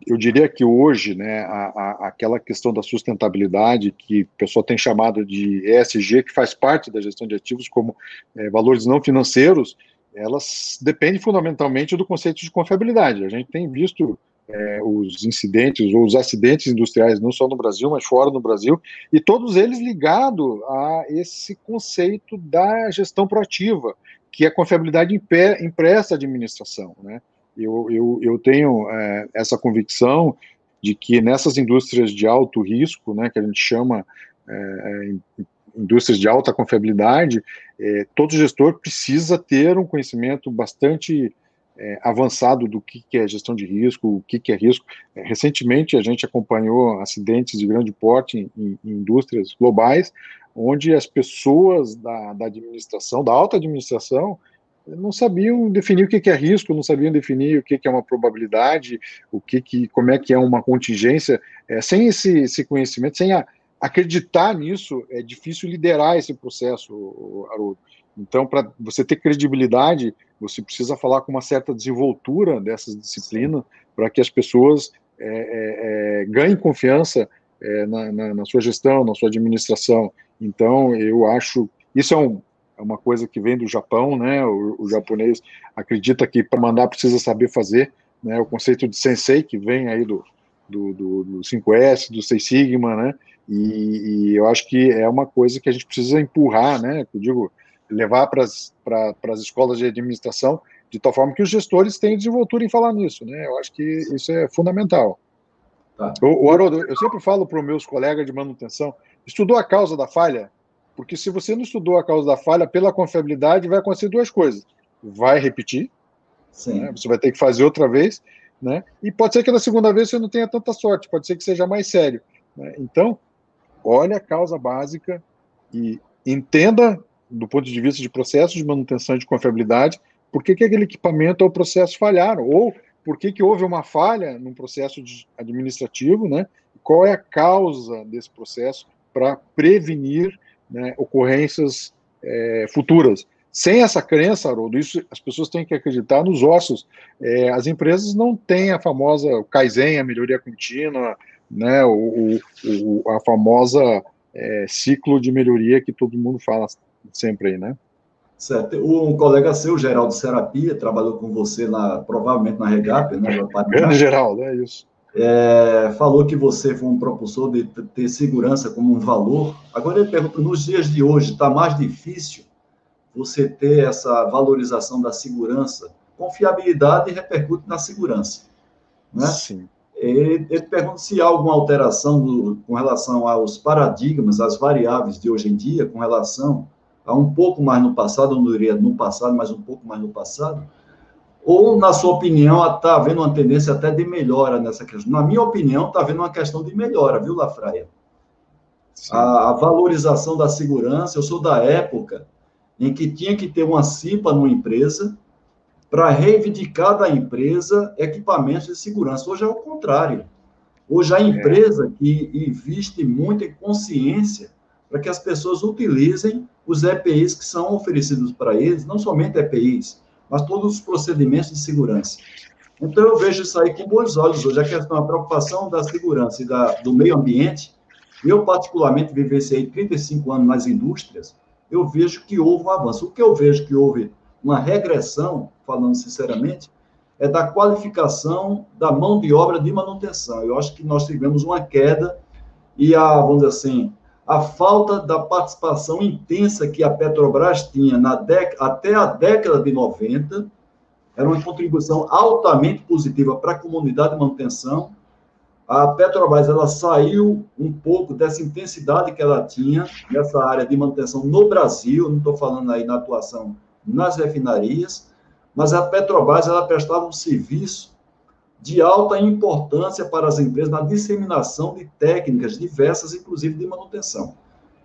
eu diria que hoje, né, a, a, aquela questão da sustentabilidade, que o pessoal tem chamado de ESG, que faz parte da gestão de ativos como é, valores não financeiros, elas dependem fundamentalmente do conceito de confiabilidade. A gente tem visto é, os incidentes ou os acidentes industriais, não só no Brasil, mas fora do Brasil, e todos eles ligados a esse conceito da gestão proativa, que a confiabilidade empresta à administração, né? Eu, eu, eu tenho é, essa convicção de que nessas indústrias de alto risco, né, que a gente chama é, é indústrias de alta confiabilidade, é, todo gestor precisa ter um conhecimento bastante é, avançado do que, que, é gestão de risco, o que, que é risco. É, recentemente a gente acompanhou acidentes de grande porte em, em, em indústrias globais, onde as pessoas da, da administração, da alta administração, não sabiam definir o que é risco, não sabiam definir o que é uma probabilidade, o que, que como é que é uma contingência. É, sem esse, esse conhecimento, sem a, acreditar nisso, é difícil liderar esse processo, Haroldo. Então, para você ter credibilidade, você precisa falar com uma certa desenvoltura dessas disciplinas para que as pessoas é, é, é, ganhem confiança é, na, na, na, sua gestão, na sua administração. Então, eu acho isso é um, é uma coisa que vem do Japão, né? O, o japonês acredita que para mandar precisa saber fazer, né? O conceito de sensei que vem aí do, do, do, do 5S, do Seis Sigma, né? E, e, eu acho que é uma coisa que a gente precisa empurrar, né? Eu digo, levar para as escolas de administração de tal forma que os gestores tenham desenvoltura em falar nisso, né? Eu acho que isso é fundamental. Tá. O, o Haroldo, eu sempre falo para os meus colegas de manutenção, estudou a causa da falha? Porque se você não estudou a causa da falha, pela confiabilidade, vai acontecer duas coisas. Vai repetir, né? você vai ter que fazer outra vez, né? e pode ser que na segunda vez você não tenha tanta sorte, pode ser que seja mais sério. Né? Então, olhe a causa básica e entenda, do ponto de vista de processo de manutenção de confiabilidade, por que, que aquele equipamento ou processo falharam, ou por que, que houve uma falha no processo administrativo, né? qual é a causa desse processo para prevenir né, ocorrências é, futuras. Sem essa crença, Haroldo, isso, as pessoas têm que acreditar nos ossos. É, as empresas não têm a famosa Kaizen, a melhoria contínua, né, o, o a famosa é, ciclo de melhoria que todo mundo fala sempre aí, né? Certo. Um colega seu, Geraldo Serapia, trabalhou com você na, provavelmente na Regap, né? Grande Geraldo, é isso é, falou que você foi um propulsor de ter segurança como um valor. Agora ele pergunta: nos dias de hoje, está mais difícil você ter essa valorização da segurança? Confiabilidade repercute na segurança. Né? Sim. Ele, ele pergunta se há alguma alteração do, com relação aos paradigmas, às variáveis de hoje em dia, com relação a um pouco mais no passado, eu não diria no passado, mas um pouco mais no passado, ou, na sua opinião, está havendo uma tendência até de melhora nessa questão? Na minha opinião, está havendo uma questão de melhora, viu, Lafraia? A, a, valorização da segurança, eu sou da época em que tinha que ter uma CIPA numa empresa para reivindicar da empresa equipamentos de segurança. Hoje é o contrário. Hoje a é. empresa que investe muito em consciência para que as pessoas utilizem os EPIs que são oferecidos para eles, não somente EPIs, mas todos os procedimentos de segurança. Então, eu vejo isso aí com bons olhos hoje, a questão, a preocupação da segurança e da, do meio ambiente. Eu, particularmente, vivenciei 35 anos nas indústrias, eu vejo que houve um avanço. O que eu vejo que houve uma regressão, falando sinceramente, é da qualificação da mão de obra de manutenção. Eu acho que nós tivemos uma queda e a, vamos dizer assim, a falta da participação intensa que a Petrobras tinha na dec até a década de 90 era uma contribuição altamente positiva para a comunidade de manutenção. A Petrobras ela saiu um pouco dessa intensidade que ela tinha nessa área de manutenção no Brasil, não estou falando aí na atuação nas refinarias, mas a Petrobras ela prestava um serviço de alta importância para as empresas na disseminação de técnicas diversas, inclusive de manutenção.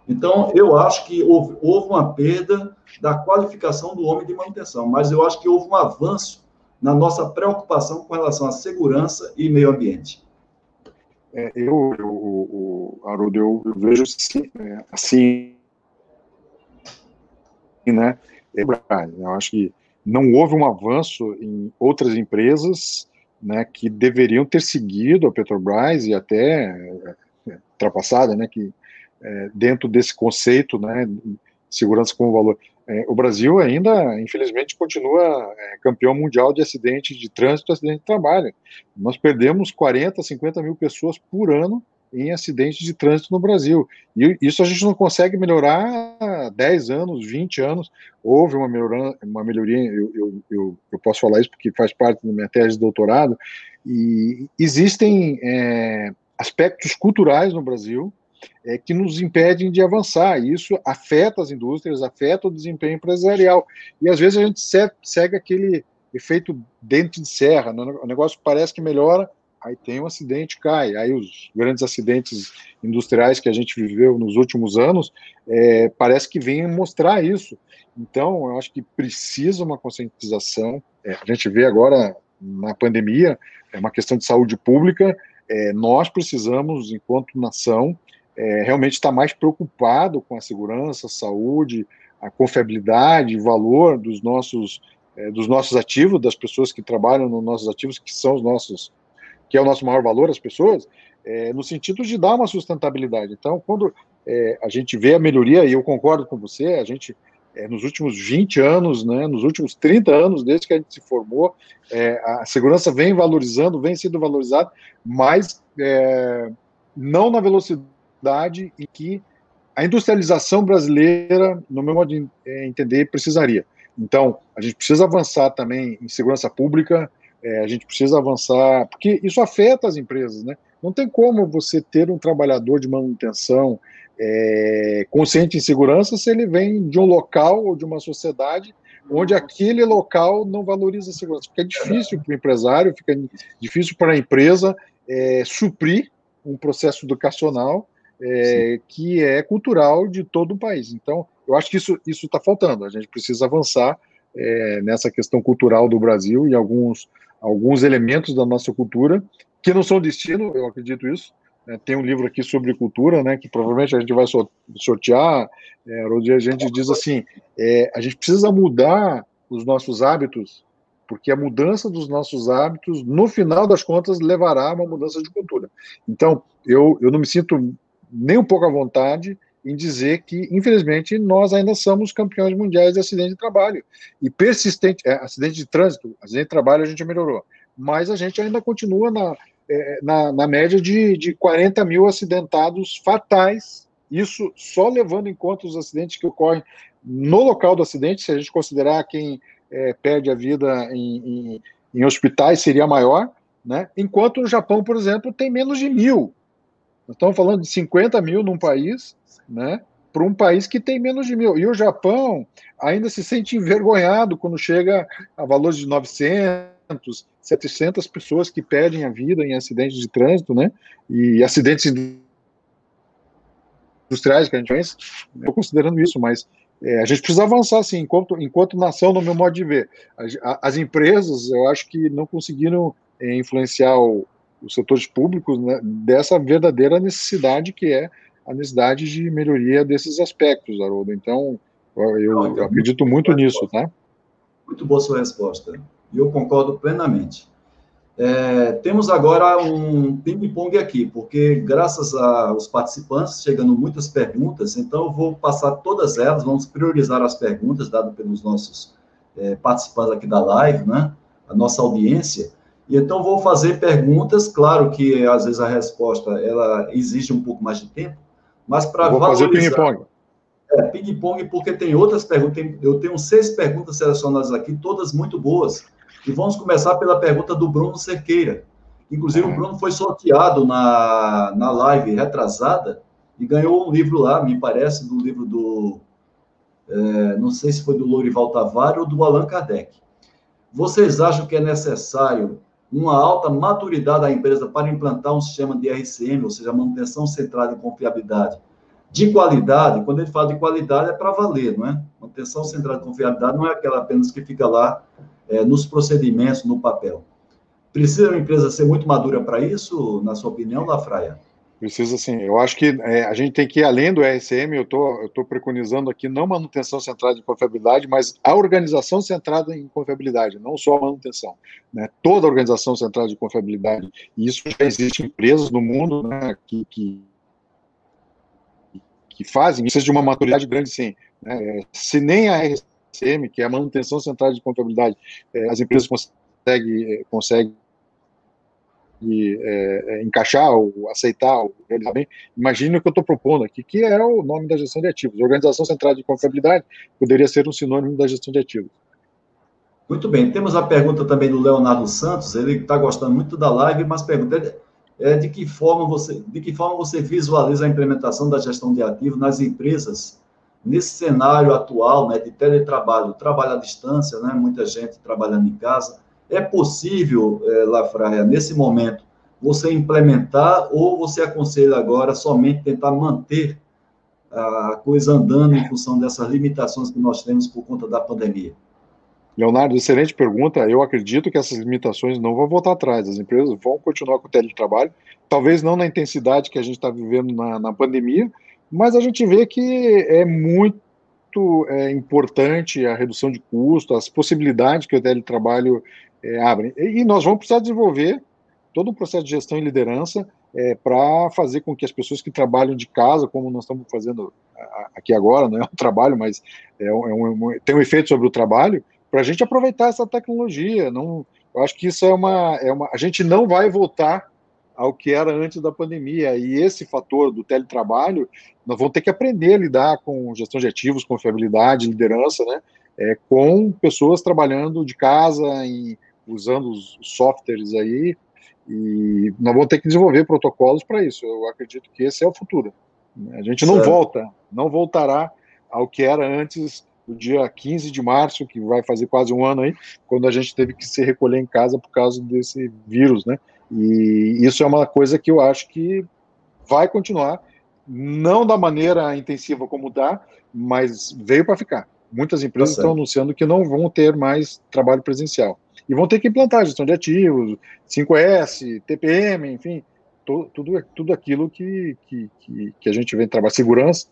Então, eu acho que houve, houve, uma perda da qualificação do homem de manutenção, mas eu acho que houve um avanço na nossa preocupação com relação à segurança e meio ambiente. É, eu, eu, Haroldo, eu, eu vejo assim, é, assim né? Eu acho que não houve um avanço em outras empresas né, que deveriam ter seguido a Petrobras e até é, ultrapassada, né, que é, dentro desse conceito, né, segurança como valor. É, o Brasil ainda, infelizmente, continua é, campeão mundial de acidente de trânsito e acidente de trabalho. Nós perdemos 40, 50 mil pessoas por ano em acidentes de trânsito no Brasil. E isso a gente não consegue melhorar há 10 anos, 20 anos. Houve uma, melhora, uma melhoria, eu, eu, eu, eu, posso falar isso porque faz parte da minha tese de doutorado, e existem é, aspectos culturais no Brasil é, que nos impedem de avançar. E isso afeta as indústrias, afeta o desempenho empresarial. E às vezes a gente segue aquele efeito dente de serra, né? o negócio parece que melhora, aí tem um acidente, cai. Aí os grandes acidentes industriais que a gente viveu nos últimos anos, é, parece que vêm mostrar isso. Então, eu acho que precisa uma conscientização. É, a gente vê agora na pandemia, é uma questão de saúde pública. É, nós precisamos, enquanto nação, é, realmente estar mais preocupado com a segurança, a saúde, a confiabilidade, valor dos nossos é, dos nossos ativos, das pessoas que trabalham nos nossos ativos, que são os nossos que é o nosso maior valor, as pessoas, é, no sentido de dar uma sustentabilidade. Então, quando é, a gente vê a melhoria, e eu concordo com você, a gente, é, nos últimos 20 anos, né, nos últimos 30 anos, desde que a gente se formou, é, a segurança vem valorizando, vem sendo valorizada, mas é, não na velocidade em que a industrialização brasileira, no meu modo de é, entender, precisaria. Então, a gente precisa avançar também em segurança pública, é, a gente precisa avançar, porque isso afeta as empresas, né? Não tem como você ter um trabalhador de manutenção é, consciente em segurança se ele vem de um local ou de uma sociedade onde aquele local não valoriza a segurança. Fica difícil para o empresário, fica difícil para a empresa é, suprir um processo educacional é, que é cultural de todo o país. Então, eu acho que isso está faltando. A gente precisa avançar é, nessa questão cultural do Brasil e alguns alguns elementos da nossa cultura que não são destino, eu acredito isso. É, tem um livro aqui sobre cultura, né, que provavelmente a gente vai sortear, é, onde a gente diz assim, é, a gente precisa mudar os nossos hábitos, porque a mudança dos nossos hábitos, no final das contas, levará a uma mudança de cultura. Então, eu, eu não me sinto nem um pouco à vontade em dizer que, infelizmente, nós ainda somos campeões mundiais de acidente de trabalho. E persistente, é, acidente de trânsito, acidente de trabalho a gente melhorou, mas a gente ainda continua na, é, na, na, média de, de 40 mil acidentados fatais, isso só levando em conta os acidentes que ocorrem no local do acidente, se a gente considerar quem é, perde a vida em, em, em hospitais, seria maior, né? enquanto no Japão, por exemplo, tem menos de mil. Nós estamos falando de 50 mil num país né, para um país que tem menos de mil. E o Japão ainda se sente envergonhado quando chega a valores de 900, 700 pessoas que perdem a vida em acidentes de trânsito, né, e acidentes industriais que a gente faz, estou considerando isso, mas é, a gente precisa avançar, sim, enquanto, enquanto nação, no meu modo de ver. As, as empresas, eu acho que não conseguiram é, influenciar o, os setores públicos né, dessa verdadeira necessidade que é a necessidade de melhoria desses aspectos, Haroldo. Então, eu, eu acredito muito nisso, tá? Muito boa sua resposta. E eu concordo plenamente. É, temos agora um ping-pong aqui, porque graças aos participantes, chegando muitas perguntas, então eu vou passar todas elas, vamos priorizar as perguntas dadas pelos nossos é, participantes aqui da live, né? A nossa audiência. E então vou fazer perguntas, claro que às vezes a resposta ela exige um pouco mais de tempo, mas para vou fazer ping-pong. É, ping-pong, porque tem outras perguntas, eu tenho seis perguntas selecionadas aqui, todas muito boas e vamos começar pela pergunta do Bruno Cerqueira. Inclusive, o Bruno foi sorteado na, na live retrasada e ganhou um livro lá, me parece, do livro do. É, não sei se foi do Lourival Tavares ou do Allan Kardec. Vocês acham que é necessário uma alta maturidade da empresa para implantar um sistema de RCM, ou seja, manutenção centrada em confiabilidade, de qualidade? Quando ele fala de qualidade, é para valer, não é? Manutenção centrada em confiabilidade não é aquela apenas que fica lá é, nos procedimentos, no papel. Precisa uma empresa ser muito madura para isso, na sua opinião, Lafraia? Precisa sim. Eu acho que é, a gente tem que ir além do RSM. Eu tô, estou preconizando aqui não manutenção centrada em confiabilidade, mas a organização centrada em confiabilidade, não só a manutenção. Né? Toda a organização centrada em confiabilidade. E isso já existe empresas no mundo né, que, que, que fazem. Isso de uma maturidade grande, sim. Né? Se nem a RSM CM, que é a manutenção central de contabilidade, é, as empresas conseguem, é, conseguem é, é, encaixar, ou aceitar, ou realizar bem, imagine o que eu estou propondo aqui, que é o nome da gestão de ativos. Organização Central de Contabilidade poderia ser um sinônimo da gestão de ativos. Muito bem, temos a pergunta também do Leonardo Santos, ele está gostando muito da live, mas pergunta é de que forma você, de que forma você visualiza a implementação da gestão de ativos nas empresas nesse cenário atual né, de teletrabalho, trabalho à distância, né, muita gente trabalhando em casa, é possível, é, Lafraia, nesse momento, você implementar ou você aconselha agora somente tentar manter a coisa andando em função dessas limitações que nós temos por conta da pandemia? Leonardo, excelente pergunta. Eu acredito que essas limitações não vão voltar atrás. As empresas vão continuar com o teletrabalho, talvez não na intensidade que a gente está vivendo na, na pandemia, mas a gente vê que é muito é, importante a redução de custo, as possibilidades que o teletrabalho é, abre. E, nós vamos precisar desenvolver todo um processo de gestão e liderança é, para fazer com que as pessoas que trabalham de casa, como nós estamos fazendo aqui agora, não é um trabalho, mas é um, é um, tem um efeito sobre o trabalho, para a gente aproveitar essa tecnologia. Não, eu acho que isso é uma, é uma. A gente não vai voltar ao que era antes da pandemia. E esse fator do teletrabalho, nós vamos ter que aprender a lidar com gestão de ativos, confiabilidade, liderança, né? É, com pessoas trabalhando de casa, e usando os softwares aí, e nós vamos ter que desenvolver protocolos para isso. Eu acredito que esse é o futuro. A gente não certo. volta, não voltará ao que era antes do dia 15 de março, que vai fazer quase um ano aí, quando a gente teve que se recolher em casa por causa desse vírus, né? E isso é uma coisa que eu acho que vai continuar, não da maneira intensiva como dá, mas veio para ficar. Muitas empresas tá estão anunciando que não vão ter mais trabalho presencial. E vão ter que implantar gestão de ativos, 5S, TPM, enfim, tudo, tudo, tudo aquilo que, que, que, que a gente vem trabalhar, segurança.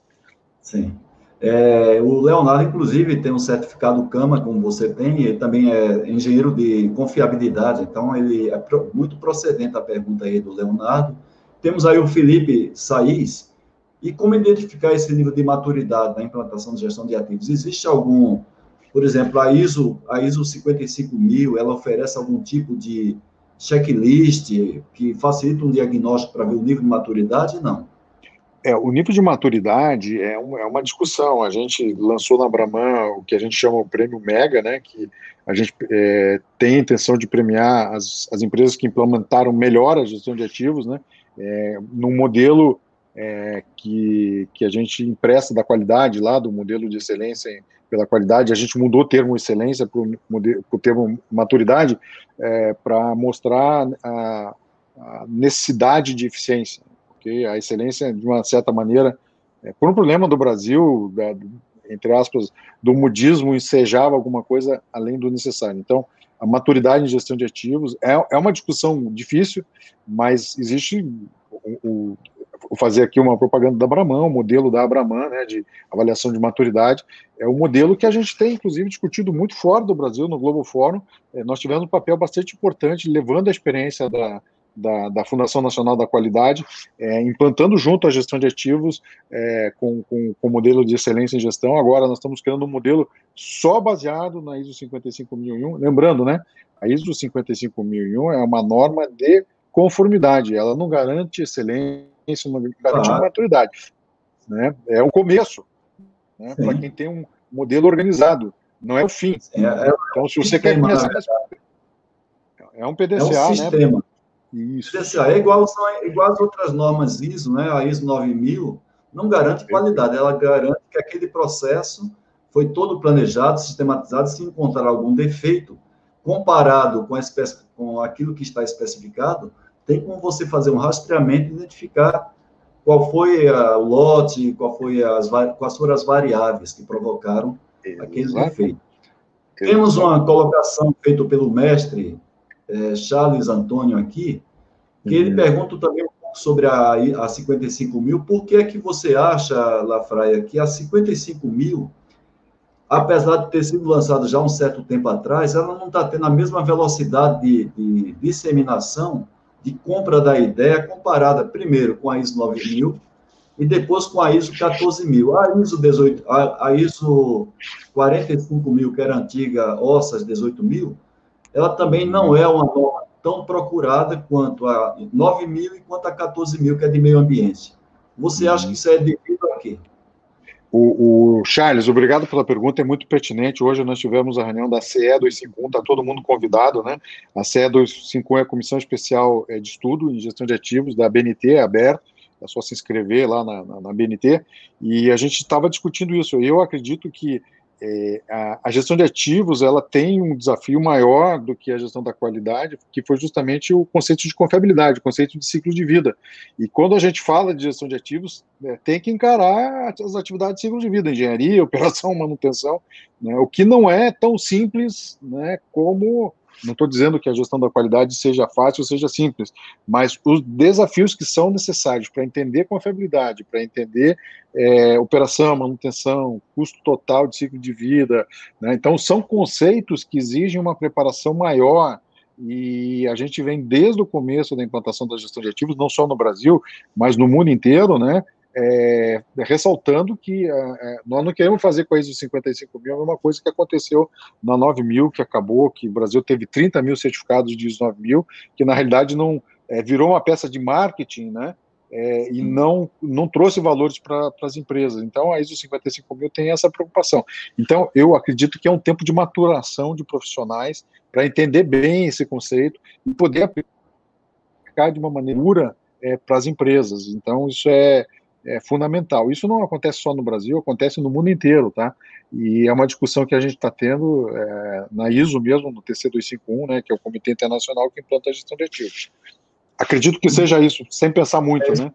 Sim. É, o Leonardo, inclusive, tem um certificado CAMA, como você tem, ele também é engenheiro de confiabilidade, então ele é pro, muito procedente a pergunta aí do Leonardo. Temos aí o Felipe Saiz, e como identificar esse nível de maturidade na implantação de gestão de ativos? Existe algum, por exemplo, a ISO, a ISO 55000, ela oferece algum tipo de checklist que facilita um diagnóstico para ver o nível de maturidade? Não. É, o nível de maturidade é, um, é, uma discussão. A gente lançou na Brahman o que a gente chama o prêmio Mega, né, que a gente é, tem a intenção de premiar as, as, empresas que implementaram melhor a gestão de ativos, né, é, num modelo é, que, que a gente empresta da qualidade lá, do modelo de excelência pela qualidade. A gente mudou o termo excelência para o termo maturidade é, para mostrar a, a necessidade de eficiência porque a excelência, de uma certa maneira, é, por um problema do Brasil, da, entre aspas, do mudismo ensejava alguma coisa além do necessário. Então, a maturidade em gestão de ativos é, é uma discussão difícil, mas existe o, o fazer aqui uma propaganda da Abraman, o modelo da Abraman, né, de avaliação de maturidade, é um modelo que a gente tem, inclusive, discutido muito fora do Brasil, no Globo Fórum. É, nós tivemos um papel bastante importante, levando a experiência da, da, da Fundação Nacional da Qualidade, é, implantando junto a gestão de ativos é, com, com, com modelo de excelência em gestão. Agora nós estamos criando um modelo só baseado na ISO 55001. Lembrando, né, a ISO 55001 é uma norma de conformidade, ela não garante excelência isso não garante claro. maturidade. Né? É o começo, né? para quem tem um modelo organizado, não é o fim. É, é, então, se você quer começar. É um PDCA, é um né? sistema. Né? Isso. PDCA é igual, são igual as outras normas ISO, né? a ISO 9000, não garante qualidade, ela garante que aquele processo foi todo planejado, sistematizado, se encontrar algum defeito, comparado com, a espécie, com aquilo que está especificado, tem como você fazer um rastreamento e identificar qual foi a, o lote, qual foi as, quais foram as variáveis que provocaram aquele defeito. Temos uma colocação feita pelo mestre é, Charles Antônio aqui, que uhum. ele pergunta também um pouco sobre a, a 55 mil. Por que é que você acha, Lafraia, que a 55 mil, apesar de ter sido lançada já um certo tempo atrás, ela não está tendo a mesma velocidade de, de disseminação de compra da ideia comparada primeiro com a ISO 9000 e depois com a ISO 14000. A ISO 18, a, a ISO 45000, que era antiga, OSAS 18000, ela também não é uma norma tão procurada quanto a 9000 e quanto a 14000, que é de meio ambiente. Você acha que isso é devido? O, o, Charles, obrigado pela pergunta, é muito pertinente. Hoje nós tivemos a reunião da CE 251, está todo mundo convidado, né? A CE 251 é a Comissão Especial é, de Estudo em Gestão de Ativos da BNT, é aberto, é só se inscrever lá na, na, na BNT, e a gente estava discutindo isso. Eu acredito que é, a, a, gestão de ativos ela tem um desafio maior do que a gestão da qualidade, que foi justamente o conceito de confiabilidade, o conceito de ciclo de vida. E quando a gente fala de gestão de ativos, né, tem que encarar as atividades de ciclo de vida, engenharia, operação, manutenção, né, o que não é tão simples né, como não estou dizendo que a gestão da qualidade seja fácil ou seja simples, mas os desafios que são necessários para entender confiabilidade, para entender é, operação, manutenção, custo total de ciclo de vida, né? então são conceitos que exigem uma preparação maior e a gente vem desde o começo da implantação da gestão de ativos, não só no Brasil, mas no mundo inteiro, né, é, ressaltando que é, é, nós não queremos fazer com a ISO 55 mil a mesma coisa que aconteceu na 9 mil, que acabou, que o Brasil teve 30 mil certificados de ISO 9 mil, que na realidade não é, virou uma peça de marketing, né? É, e não, não trouxe valores para as empresas. Então, a ISO 55 mil tem essa preocupação. Então, eu acredito que é um tempo de maturação de profissionais para entender bem esse conceito e poder aplicar de uma maneira é, para as empresas. Então, isso é, é fundamental. Isso não acontece só no Brasil, acontece no mundo inteiro, tá? E é uma discussão que a gente está tendo é, na ISO mesmo, no TC251, né, que é o Comitê Internacional que implanta a gestão de ativos. Acredito que seja isso, sem pensar muito, é, né?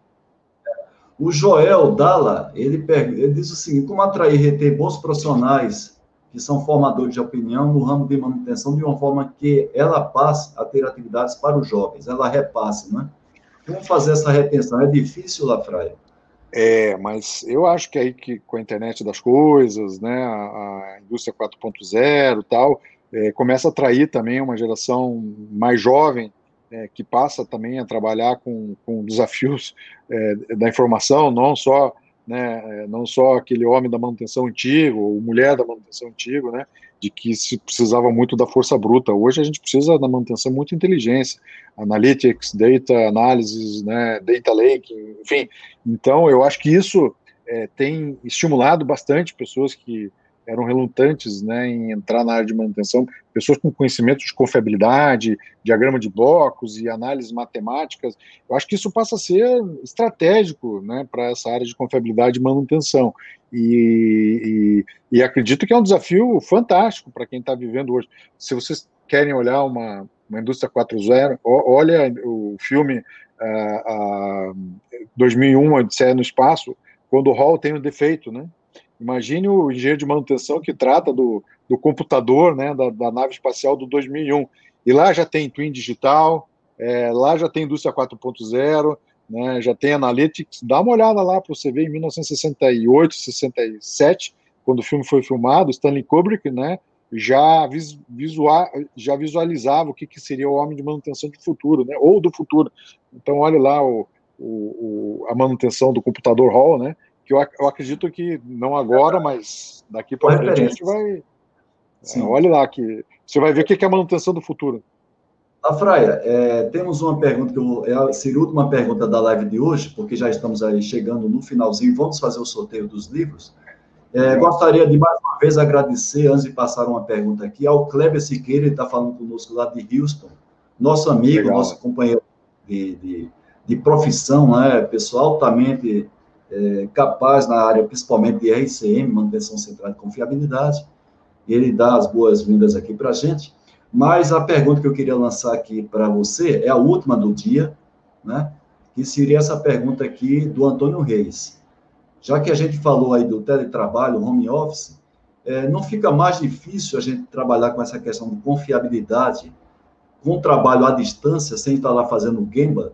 O Joel Dalla, ele, ele diz o seguinte, como atrair e reter bons profissionais que são formadores de opinião no ramo de manutenção de uma forma que ela passe a ter atividades para os jovens, ela repasse, né? Como fazer essa retenção? É difícil, Lafraia? É, mas eu acho que aí que com a internet das coisas, né, a, a indústria 4.0 e tal, é, começa a atrair também uma geração mais jovem é, que passa também a trabalhar com, com desafios é, da informação, não só né, é, não só aquele homem da manutenção antigo, ou mulher da manutenção antigo, né, de que se precisava muito da força bruta. Hoje a gente precisa da manutenção muito inteligência, analytics, data analysis, né, data lake, enfim. Então eu acho que isso é, tem estimulado bastante pessoas que eram relutantes né, em entrar na área de manutenção, pessoas com conhecimento de confiabilidade, diagrama de blocos e análises matemáticas. Eu acho que isso passa a ser estratégico né, para essa área de confiabilidade e manutenção. E, e, e acredito que é um desafio fantástico para quem está vivendo hoje. Se vocês querem olhar uma, uma indústria 4.0, olha o filme uh, uh, 2001, Odisseia no Espaço, quando o Hall tem um defeito, né? Imagine o engenheiro de manutenção que trata do, do computador, né, da, da nave espacial do 2001. E lá já tem Twin Digital, é, lá já tem Indústria 4.0, né, já tem Analytics. Dá uma olhada lá para você ver em 1968, 67, quando o filme foi filmado, Stanley Kubrick, né, já, visual, já visualizava o que, que seria o homem de manutenção de futuro, né, ou do futuro. Então, olha lá o, o, o, a manutenção do computador Hall, né, que eu, eu acredito que não agora, mas daqui para frente a gente vai. É, olha lá que você vai ver o que é a manutenção do futuro. A Fraia, é, temos uma pergunta que eu, é, seria a última pergunta da live de hoje, porque já estamos aí chegando no finalzinho. Vamos fazer o sorteio dos livros. É, gostaria de mais uma vez agradecer, antes de passar uma pergunta aqui, ao Kleber Siqueira, ele está falando conosco lá de Houston, nosso amigo, Legal. nosso companheiro de, de, de profissão, né, pessoal altamente é, capaz na área, principalmente de RCM, manutenção central de confiabilidade. Ele dá as boas-vindas aqui para a gente. Mas a pergunta que eu queria lançar aqui para você é a última do dia, né? Que seria essa pergunta aqui do Antônio Reis. Já que a gente falou aí do teletrabalho, home office, é, não fica mais difícil a gente trabalhar com essa questão de confiabilidade com trabalho à distância, sem estar lá fazendo Gemba?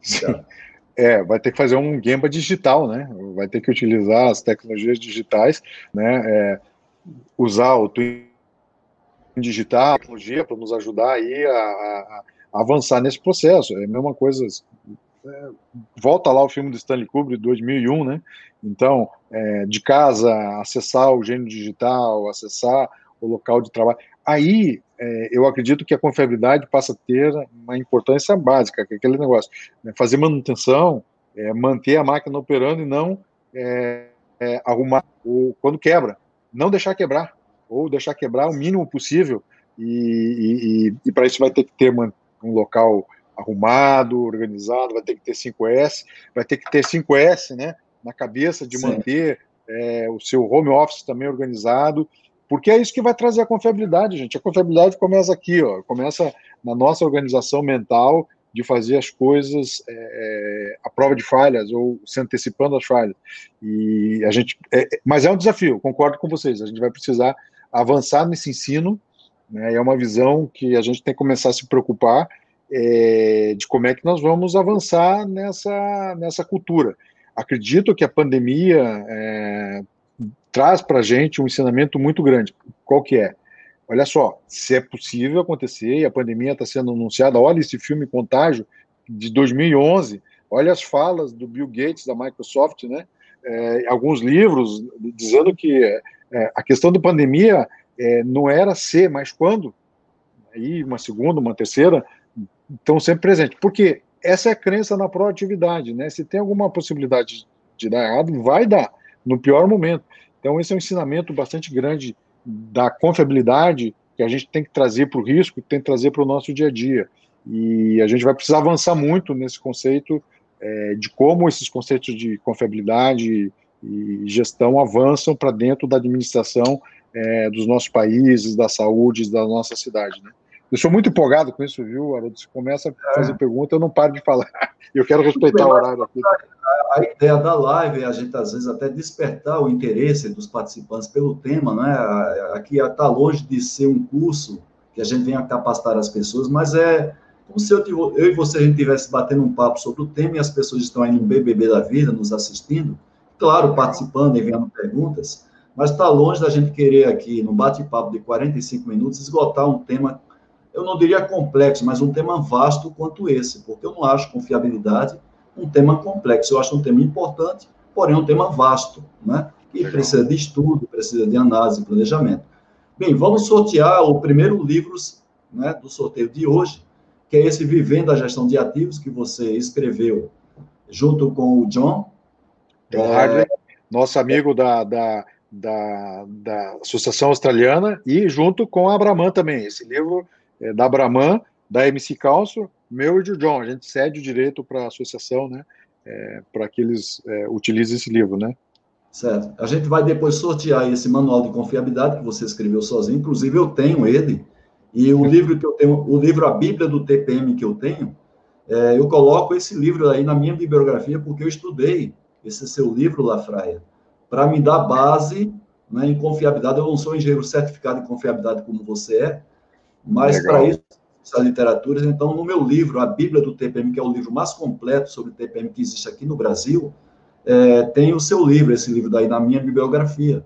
Sim. É, vai ter que fazer um Gemba digital, né? Vai ter que utilizar as tecnologias digitais, né? É, usar o Twin digital, tecnologia para nos ajudar aí a, a, a, avançar nesse processo. É a mesma coisa. É, volta lá o filme do Stanley Kubrick de 2001, né? Então, é, de casa, acessar o gênio digital, acessar o local de trabalho. Aí é, eu acredito que a confiabilidade passa a ter uma importância básica, que é aquele negócio, né, fazer manutenção, é, manter a máquina operando e não é, é arrumar o, quando quebra, não deixar quebrar, ou deixar quebrar o mínimo possível, e, e, e para isso vai ter que ter uma, um local arrumado, organizado, vai ter que ter 5S, vai ter que ter 5S né, na cabeça de Sim. manter é, o seu home office também organizado, porque é isso que vai trazer a confiabilidade, gente. A confiabilidade começa aqui, ó, começa na nossa organização mental de fazer as coisas é, é à prova de falhas ou se antecipando as falhas. E a gente, é, é, mas é um desafio. Concordo com vocês. A gente vai precisar avançar nesse ensino. Né, é uma visão que a gente tem que começar a se preocupar é, de como é que nós vamos avançar nessa nessa cultura. Acredito que a pandemia é, traz para a gente um ensinamento muito grande. Qual que é? Olha só, se é possível acontecer, e a pandemia está sendo anunciada, olha esse filme Contágio, de 2011, olha as falas do Bill Gates, da Microsoft, né? É, alguns livros dizendo que é, a questão da pandemia é, não era ser, mas quando, aí uma segunda, uma terceira, estão sempre presentes. Porque essa é a crença na proatividade, né? Se tem alguma possibilidade de dar errado, vai dar, no pior momento. Então, esse é um ensinamento bastante grande da confiabilidade que a gente tem que trazer para o risco, tem que trazer para o nosso dia a dia. E a gente vai precisar avançar muito nesse conceito é, de como esses conceitos de confiabilidade e gestão avançam para dentro da administração é, dos nossos países, da saúde, da nossa cidade. Né? Eu sou muito empolgado com isso, viu, Haroldo? Você começa a fazer é. pergunta, eu não paro de falar. Eu quero respeitar o horário aqui a ideia da live é a gente, às vezes, até despertar o interesse dos participantes pelo tema, né? Aqui está longe de ser um curso que a gente venha capacitar as pessoas, mas é como se eu, eu e você a gente estivesse batendo um papo sobre o tema e as pessoas estão aí no BBB da vida, nos assistindo, claro, participando, enviando perguntas, mas está longe da gente querer aqui, num bate-papo de 45 minutos, esgotar um tema, eu não diria complexo, mas um tema vasto quanto esse, porque eu não acho confiabilidade um tema complexo. Eu acho um tema importante, porém um tema vasto, né? E precisa de estudo, precisa de análise e planejamento. Bem, vamos sortear o primeiro livro né, do sorteio de hoje, que é esse Vivendo a Gestão de Ativos, que você escreveu junto com o John. John é... nosso amigo da, da, da, da, Associação Australiana, e junto com a Abraman também. Esse livro é da Abraman, da MC Council, meu e do John, a gente cede o direito para a associação, né, é, para que eles é, utilizem esse livro, né. Certo. A gente vai depois sortear esse manual de confiabilidade que você escreveu sozinho, inclusive eu tenho ele, e o livro que eu tenho, o livro A Bíblia do TPM que eu tenho, é, eu coloco esse livro aí na minha bibliografia porque eu estudei esse seu livro, Lafraia, para me dar base né, em confiabilidade. Eu não sou engenheiro certificado em confiabilidade como você é, mas para isso, essas literaturas, então, no meu livro, A Bíblia do TPM, que é o livro mais completo sobre TPM que existe aqui no Brasil, é, tem o seu livro, esse livro daí na minha bibliografia.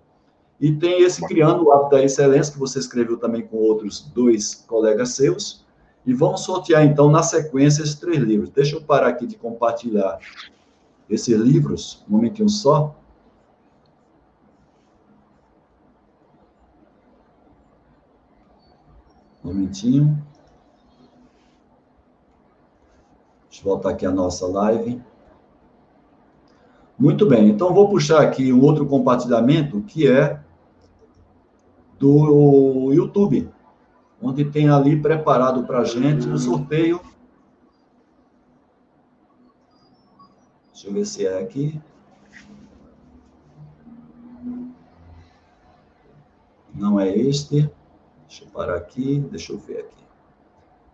E tem esse Criando o Hábito da Excelência, que você escreveu também com outros dois colegas seus. E vamos sortear, então, na sequência, esses três livros. Deixa eu parar aqui de compartilhar esses livros, um momentinho só. Momentinho. Deixa eu voltar aqui a nossa live. Muito bem, então vou puxar aqui um outro compartilhamento que é do YouTube, onde tem ali preparado para a gente o sorteio. Deixa eu ver se é aqui. Não é este. Deixa eu parar aqui, deixa eu ver aqui.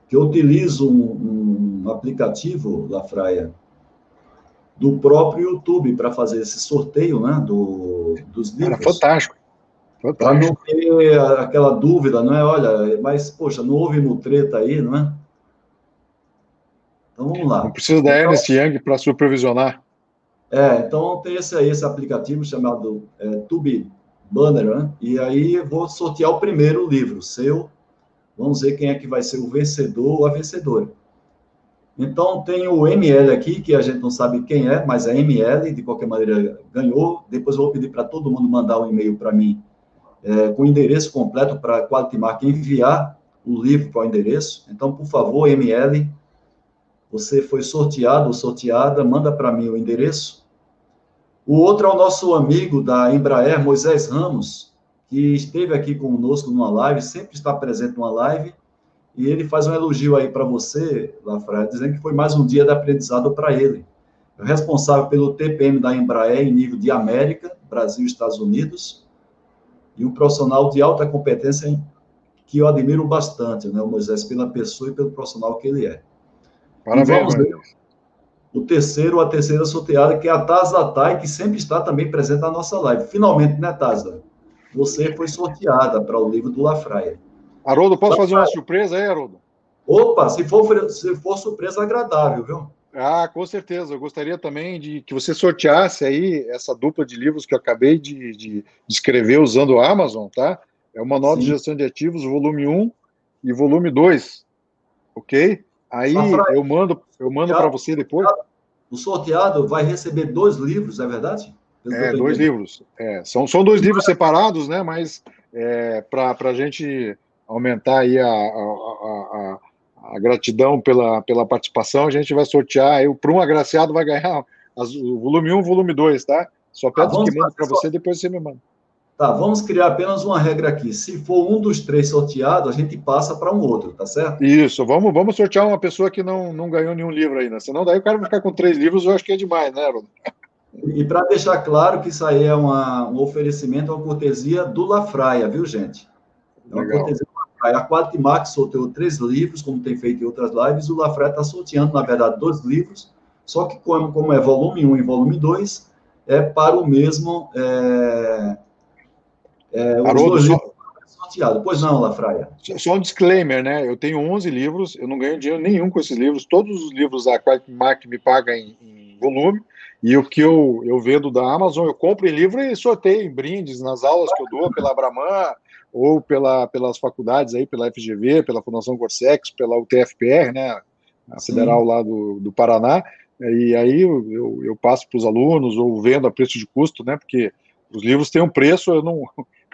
Que eu utilizo um, um aplicativo, Lafraia, do próprio YouTube para fazer esse sorteio, né, do, dos livros. Era fantástico. Para não ter aquela dúvida, não é? Olha, mas, poxa, não houve mutreta aí, não é? Então, vamos lá. Não precisa da então, Ernest Young para supervisionar. É, então tem esse aí, esse aplicativo chamado é, Tube Banner, né? E aí vou sortear o primeiro livro seu. Vamos ver quem é que vai ser o vencedor ou a vencedora. Então, tem o ML aqui, que a gente não sabe quem é, mas é ML, de qualquer maneira, ganhou. Depois eu vou pedir para todo mundo mandar um e-mail para mim é, com o endereço completo para a Quality Mark enviar o livro para o endereço. Então, por favor, ML, você foi sorteado ou sorteada, manda para mim o endereço. O outro é o nosso amigo da Embraer, Moisés Ramos, que esteve aqui conosco numa live, sempre está presente numa live e ele faz um elogio aí para você, Lafraia, dizendo que foi mais um dia de aprendizado para ele. É responsável pelo TPM da Embraer em nível de América, Brasil e Estados Unidos, e um profissional de alta competência que eu admiro bastante, né, o Moisés, pela pessoa e pelo profissional que ele é. Parabéns, vamos ver o terceiro, a terceira sorteada, que é a Tazda Tai, que sempre está também presente na nossa live. Finalmente, né, Tazda? Você foi sorteada para o livro do Lafraia. Haroldo, posso fazer uma surpresa aí, Haroldo? Opa, se for, se for surpresa agradável, viu? Ah, com certeza. Eu gostaria também de que você sorteasse aí essa dupla de livros que eu acabei de, de, escrever usando o Amazon, tá? É uma nova de gestão de ativos, volume 1 e volume 2. Ok? Aí eu mando, eu mando para você depois. O sorteado vai receber dois livros, é verdade? é, dois livros. É, são, são dois livros separados, né? Mas é, para a gente aumentar aí a, a, a, a, gratidão pela, pela participação, a gente vai sortear, para um agraciado vai ganhar as, o volume 1 o volume 2, tá? Só peço que manda para você, depois você me manda. Tá, vamos criar apenas uma regra aqui. Se for um dos três sorteado, a gente passa para um outro, tá certo? Isso, vamos, vamos sortear uma pessoa que não, não ganhou nenhum livro ainda. Senão daí o cara vai ficar com três livros, eu acho que é demais, né, Bruno? E para deixar claro que isso aí é uma, um oferecimento, uma cortesia do Lafraia, viu, gente? É uma Legal. cortesia a Quadrimax sorteou três livros, como tem feito em outras lives, o Lafré está sorteando, na verdade, dois livros, só que como, como é volume 1 e volume 2, é para o mesmo... É, é, Haroldo, só... sorteado. Pois não, Lafraia. Só um disclaimer, né? Eu tenho 11 livros, eu não ganho dinheiro nenhum com esses livros, todos os livros da Quadrimax me pagam em, em volume, e o que eu, eu vendo da Amazon, eu compro em livro e sorteio em brindes nas aulas que eu dou pela Brahman, ou pela, pelas faculdades aí, pela FGV, pela Fundação Corsex, pela UTFPR, né, a federal lá do, do Paraná, e aí eu, eu, eu passo para os alunos, ou vendo a preço de custo, né, porque os livros têm um preço, eu não,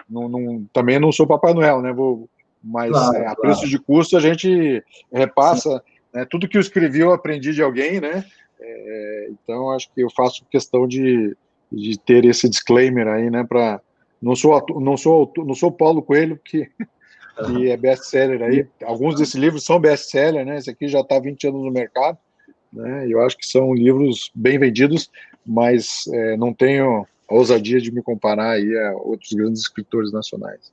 não, não também não sou Papai Noel, né, vou, mas claro, é, a claro. preço de custo a gente repassa, né, tudo que eu escrevi eu aprendi de alguém, né, é, então acho que eu faço questão de, de ter esse disclaimer aí, né, para não sou, não sou, não sou Paulo Coelho, que, que é best-seller aí. Alguns desses livros são best-seller, né? Esse aqui já está há 20 anos no mercado, né? Eu acho que são livros bem vendidos, mas é, não tenho a ousadia de me comparar aí a outros grandes escritores nacionais.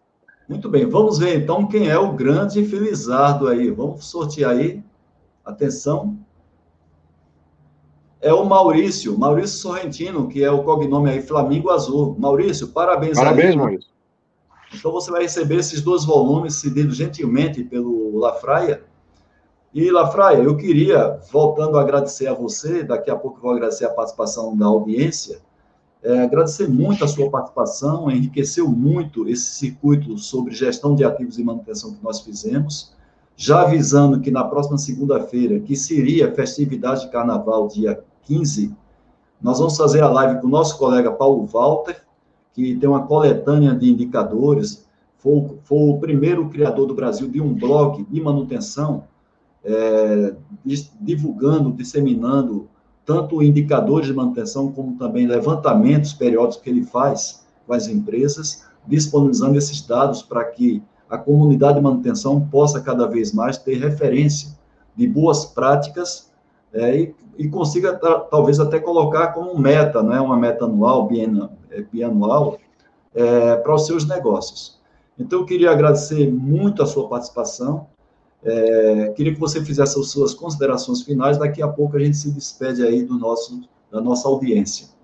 Muito bem, vamos ver então quem é o grande Felizardo aí. Vamos sortear aí. Atenção. é o Maurício, Maurício Sorrentino, que é o cognome aí Flamingo Azul. Maurício, parabéns. Parabéns, aí, Maurício. Então você vai receber esses dois volumes cedidos gentilmente pelo Lafraia. E, Lafraia, eu queria, voltando a agradecer a você, daqui a pouco vou agradecer a participação da audiência, é, agradecer muito a sua participação, enriqueceu muito esse circuito sobre gestão de ativos e manutenção que nós fizemos, já avisando que na próxima segunda-feira, que seria festividade de carnaval, dia 15, nós vamos fazer a live com o nosso colega Paulo Walter, que tem uma coletânea de indicadores, foi, foi o primeiro criador do Brasil de um blog de manutenção, é, divulgando, disseminando tanto indicadores de manutenção, como também levantamentos periódicos que ele faz com as empresas, disponibilizando esses dados para que a comunidade de manutenção possa cada vez mais ter referência de boas práticas é, e, e, consiga talvez até colocar como meta, não é uma meta anual, é, bianual, é, para os seus negócios. Então, eu queria agradecer muito a sua participação, é, queria que você fizesse as suas considerações finais. Daqui a pouco a gente se despede aí do nosso, da nossa audiência.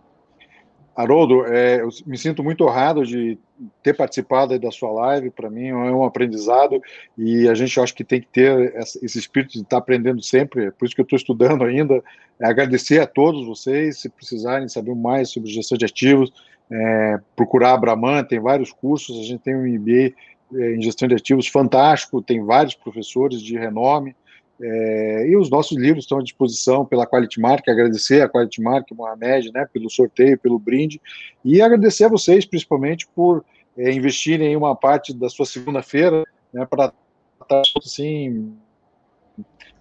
Haroldo, é, eu me sinto muito honrado de ter participado da sua live. Para mim é um aprendizado e a gente acha que tem que ter esse espírito de estar aprendendo sempre. É por isso que eu estou estudando ainda. É agradecer a todos vocês. Se precisarem saber mais sobre gestão de ativos, é, procurar a Braman. Tem vários cursos. A gente tem um MBA em gestão de ativos fantástico, tem vários professores de renome, é, e os nossos livros estão à disposição pela Quality Mark, agradecer a Quality Mark, Mohamed, né, pelo sorteio, pelo brinde, e agradecer a vocês, principalmente, por é, investirem em uma parte da sua segunda-feira, né, para estar, assim,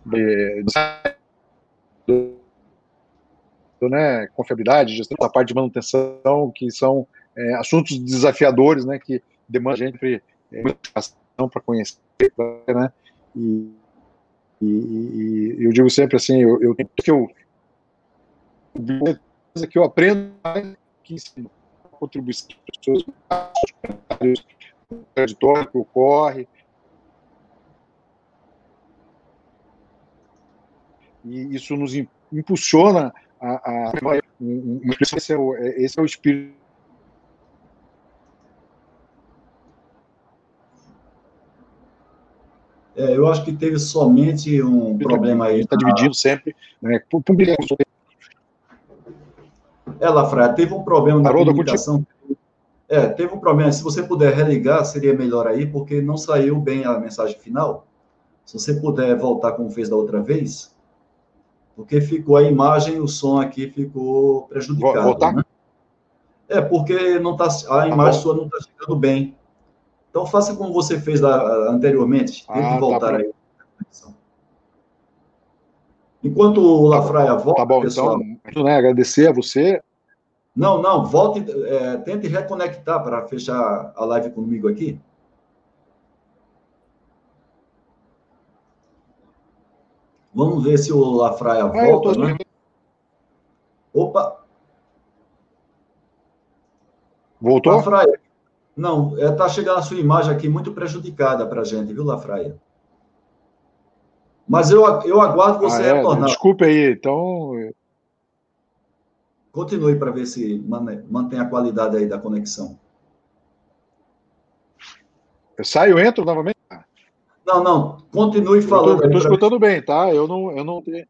de, de, né, confiabilidade, gestão da parte de manutenção, que são é, assuntos desafiadores, né, que demandam gente é, para conhecer, né? E, e, e, eu digo sempre assim, eu, eu que eu que eu aprendo que ensino contribuição das pessoas, trajetória que ocorre. E isso nos impulsiona a, a, a esse, é o, esse é o espírito É, eu acho que teve somente um problema aí. Está dividindo sempre. Né, É, Lafra, teve um problema na Haroldo, comunicação. É, teve um problema. Se você puder religar, seria melhor aí, porque não saiu bem a mensagem final. Se você puder voltar como fez da outra vez, porque ficou a imagem e o som aqui ficou prejudicado. Voltar? Né? É, porque não tá, a imagem tá sua não está chegando bem. Então, faça como você fez lá, anteriormente. Tente ah, voltar tá aí. Enquanto o Lafraia volta, Tá bom, pessoal, então, né, agradecer a você. Não, não, volte, é, tente reconectar para fechar a live comigo aqui. Vamos ver se o Lafraia ah, volta, né? Opa! Voltou? Lafraia, não, está é, chegando a sua imagem aqui muito prejudicada para a gente, viu, Lafraia? Mas eu, eu aguardo você ah, é? retornar. Desculpe aí, então. Continue para ver se mantém a qualidade aí da conexão. Eu saio, entro novamente? Não, não. Continue falando. Eu estou escutando bem, tá? Eu não, eu não tenho.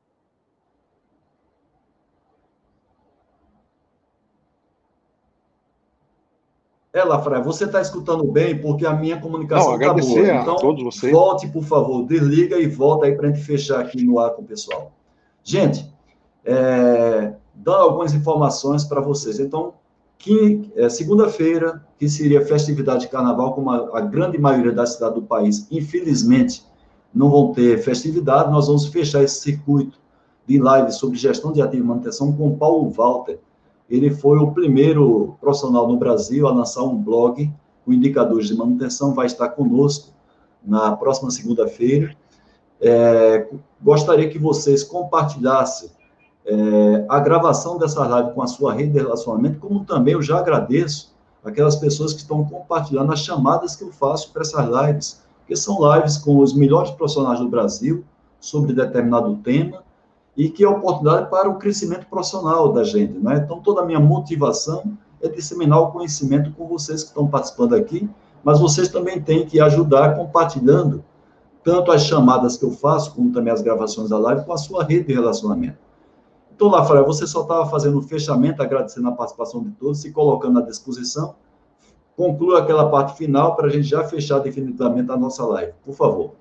É, Lafra, você está escutando bem porque a minha comunicação está boa. Então, todos vocês. volte, por favor, desliga e volta aí para a gente fechar aqui no ar com o pessoal. Gente, é, dando algumas informações para vocês. Então, é, segunda-feira, que seria festividade de carnaval, como a, a grande maioria da cidade do país, infelizmente, não vão ter festividade, nós vamos fechar esse circuito de live sobre gestão de ativo e manutenção com Paulo Walter, ele foi o primeiro profissional no Brasil a lançar um blog com indicadores de manutenção, vai estar conosco na próxima segunda-feira. É, gostaria que vocês compartilhassem é, a gravação dessa live com a sua rede de relacionamento, como também eu já agradeço aquelas pessoas que estão compartilhando as chamadas que eu faço para essas lives, que são lives com os melhores profissionais do Brasil sobre determinado tema, e que é oportunidade para o crescimento profissional da gente. Né? Então, toda a minha motivação é disseminar o conhecimento com vocês que estão participando aqui, mas vocês também têm que ajudar compartilhando tanto as chamadas que eu faço, como também as gravações da live, com a sua rede de relacionamento. Então, Rafael, você só estava fazendo o fechamento, agradecendo a participação de todos, se colocando à disposição. Conclua aquela parte final para a gente já fechar definitivamente a nossa live, por favor.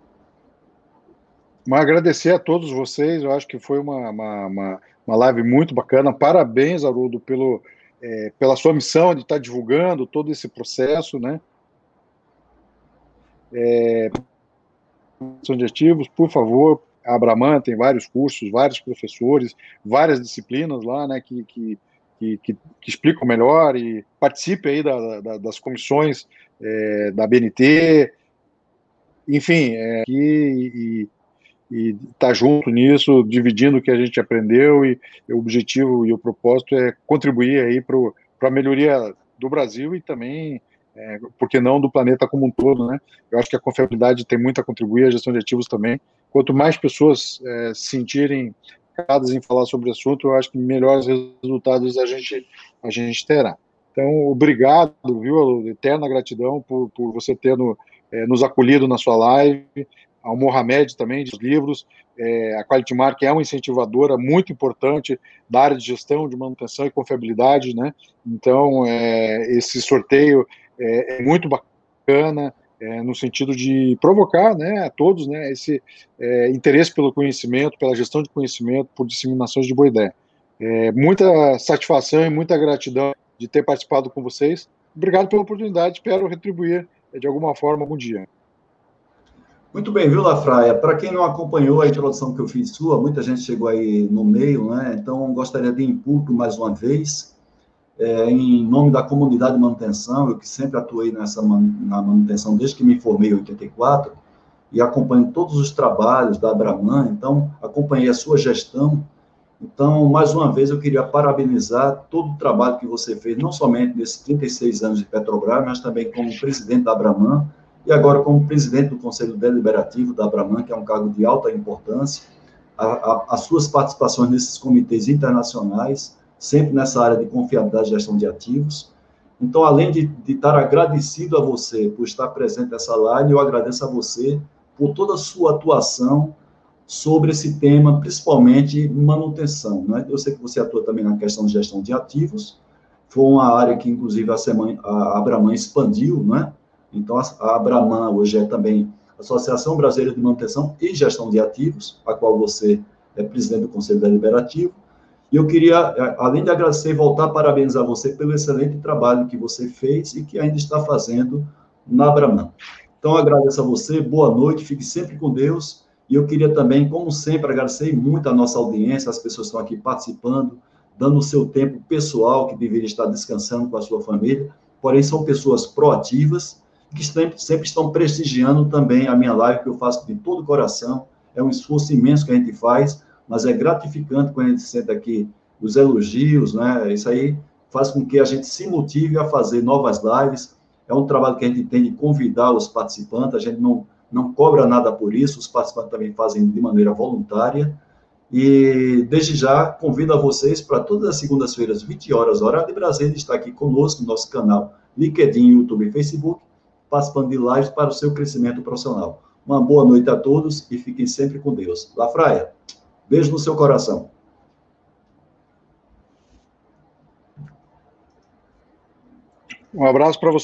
Mas agradecer a todos vocês, eu acho que foi uma, uma, uma, uma live muito bacana. Parabéns, Haroldo, pelo, é, pela sua missão de estar divulgando todo esse processo, né? É, de ativos, por favor, a Abraman tem vários cursos, vários professores, várias disciplinas lá, né, que, que, que, que explicam melhor e participe aí da, da, das comissões é, da BNT, enfim, é, e tá junto nisso, dividindo o que a gente aprendeu e, e o objetivo e o propósito é contribuir aí para a melhoria do Brasil e também é, por que não do planeta como um todo, né? Eu acho que a confiabilidade tem muito a contribuir, a gestão de ativos também. Quanto mais pessoas é, se sentirem capazes em falar sobre o assunto, eu acho que melhores resultados a gente, a gente terá. Então, obrigado, viu? Eterna gratidão por, por você ter no, é, nos acolhido na sua live, ao Mohamed também, dos livros. É, a Quality Mark é uma incentivadora muito importante da área de gestão, de manutenção e confiabilidade, né? Então, é, esse sorteio é, é muito bacana, é, no sentido de provocar né, a todos né, esse é, interesse pelo conhecimento, pela gestão de conhecimento, por disseminações de boa ideia. É, muita satisfação e muita gratidão de ter participado com vocês. Obrigado pela oportunidade, espero retribuir de alguma forma algum dia. Muito bem, viu, Lafraia? Para quem não acompanhou a introdução que eu fiz sua, muita gente chegou aí no meio, né? Então, gostaria de impulso mais uma vez é, em nome da comunidade de manutenção, eu que sempre atuei nessa na manutenção desde que me formei em 84 e acompanho todos os trabalhos da Abraman, então acompanhei a sua gestão. Então, mais uma vez, eu queria parabenizar todo o trabalho que você fez, não somente nesses 36 anos de Petrobras, mas também como presidente da Abraman e agora como presidente do Conselho Deliberativo da Abraman, que é um cargo de alta importância. A, a, as suas participações nesses comitês internacionais, sempre nessa área de confiabilidade e gestão de ativos. Então, além de, de estar agradecido a você por estar presente nessa live, eu agradeço a você por toda a sua atuação sobre esse tema, principalmente manutenção. Né? Eu sei que você atua também na questão de gestão de ativos, foi uma área que, inclusive, a, semana, a Abraman expandiu, né? Então, a, Abraman hoje é também Associação Brasileira de Manutenção e Gestão de Ativos, a qual você é presidente do Conselho Deliberativo. E eu queria, é, além de agradecer, voltar a parabenizar você pelo excelente trabalho que você fez e que ainda está fazendo na Braman. Então, agradeço a você, boa noite, fique sempre com Deus. E eu queria também, como sempre, agradecer muito a nossa audiência, as pessoas que estão aqui participando, dando o seu tempo pessoal, que deveria estar descansando com a sua família. Porém, são pessoas proativas, que sempre, estão prestigiando também a minha live, que eu faço de todo o coração. É um esforço imenso que a gente faz mas é gratificante quando a gente senta aqui os elogios, né? Isso aí faz com que a gente se motive a fazer novas lives. É um trabalho que a gente tem de convidar os participantes, a gente não, não cobra nada por isso, os participantes também fazem de maneira voluntária. E desde já convido a vocês para todas as segundas-feiras, 20 horas, hora de Brasília, estar aqui conosco no nosso canal LinkedIn, YouTube e Facebook, participando de lives para o seu crescimento profissional. Uma boa noite a todos e fiquem sempre com Deus. Lafraia. Beijo no seu coração. Um abraço para você.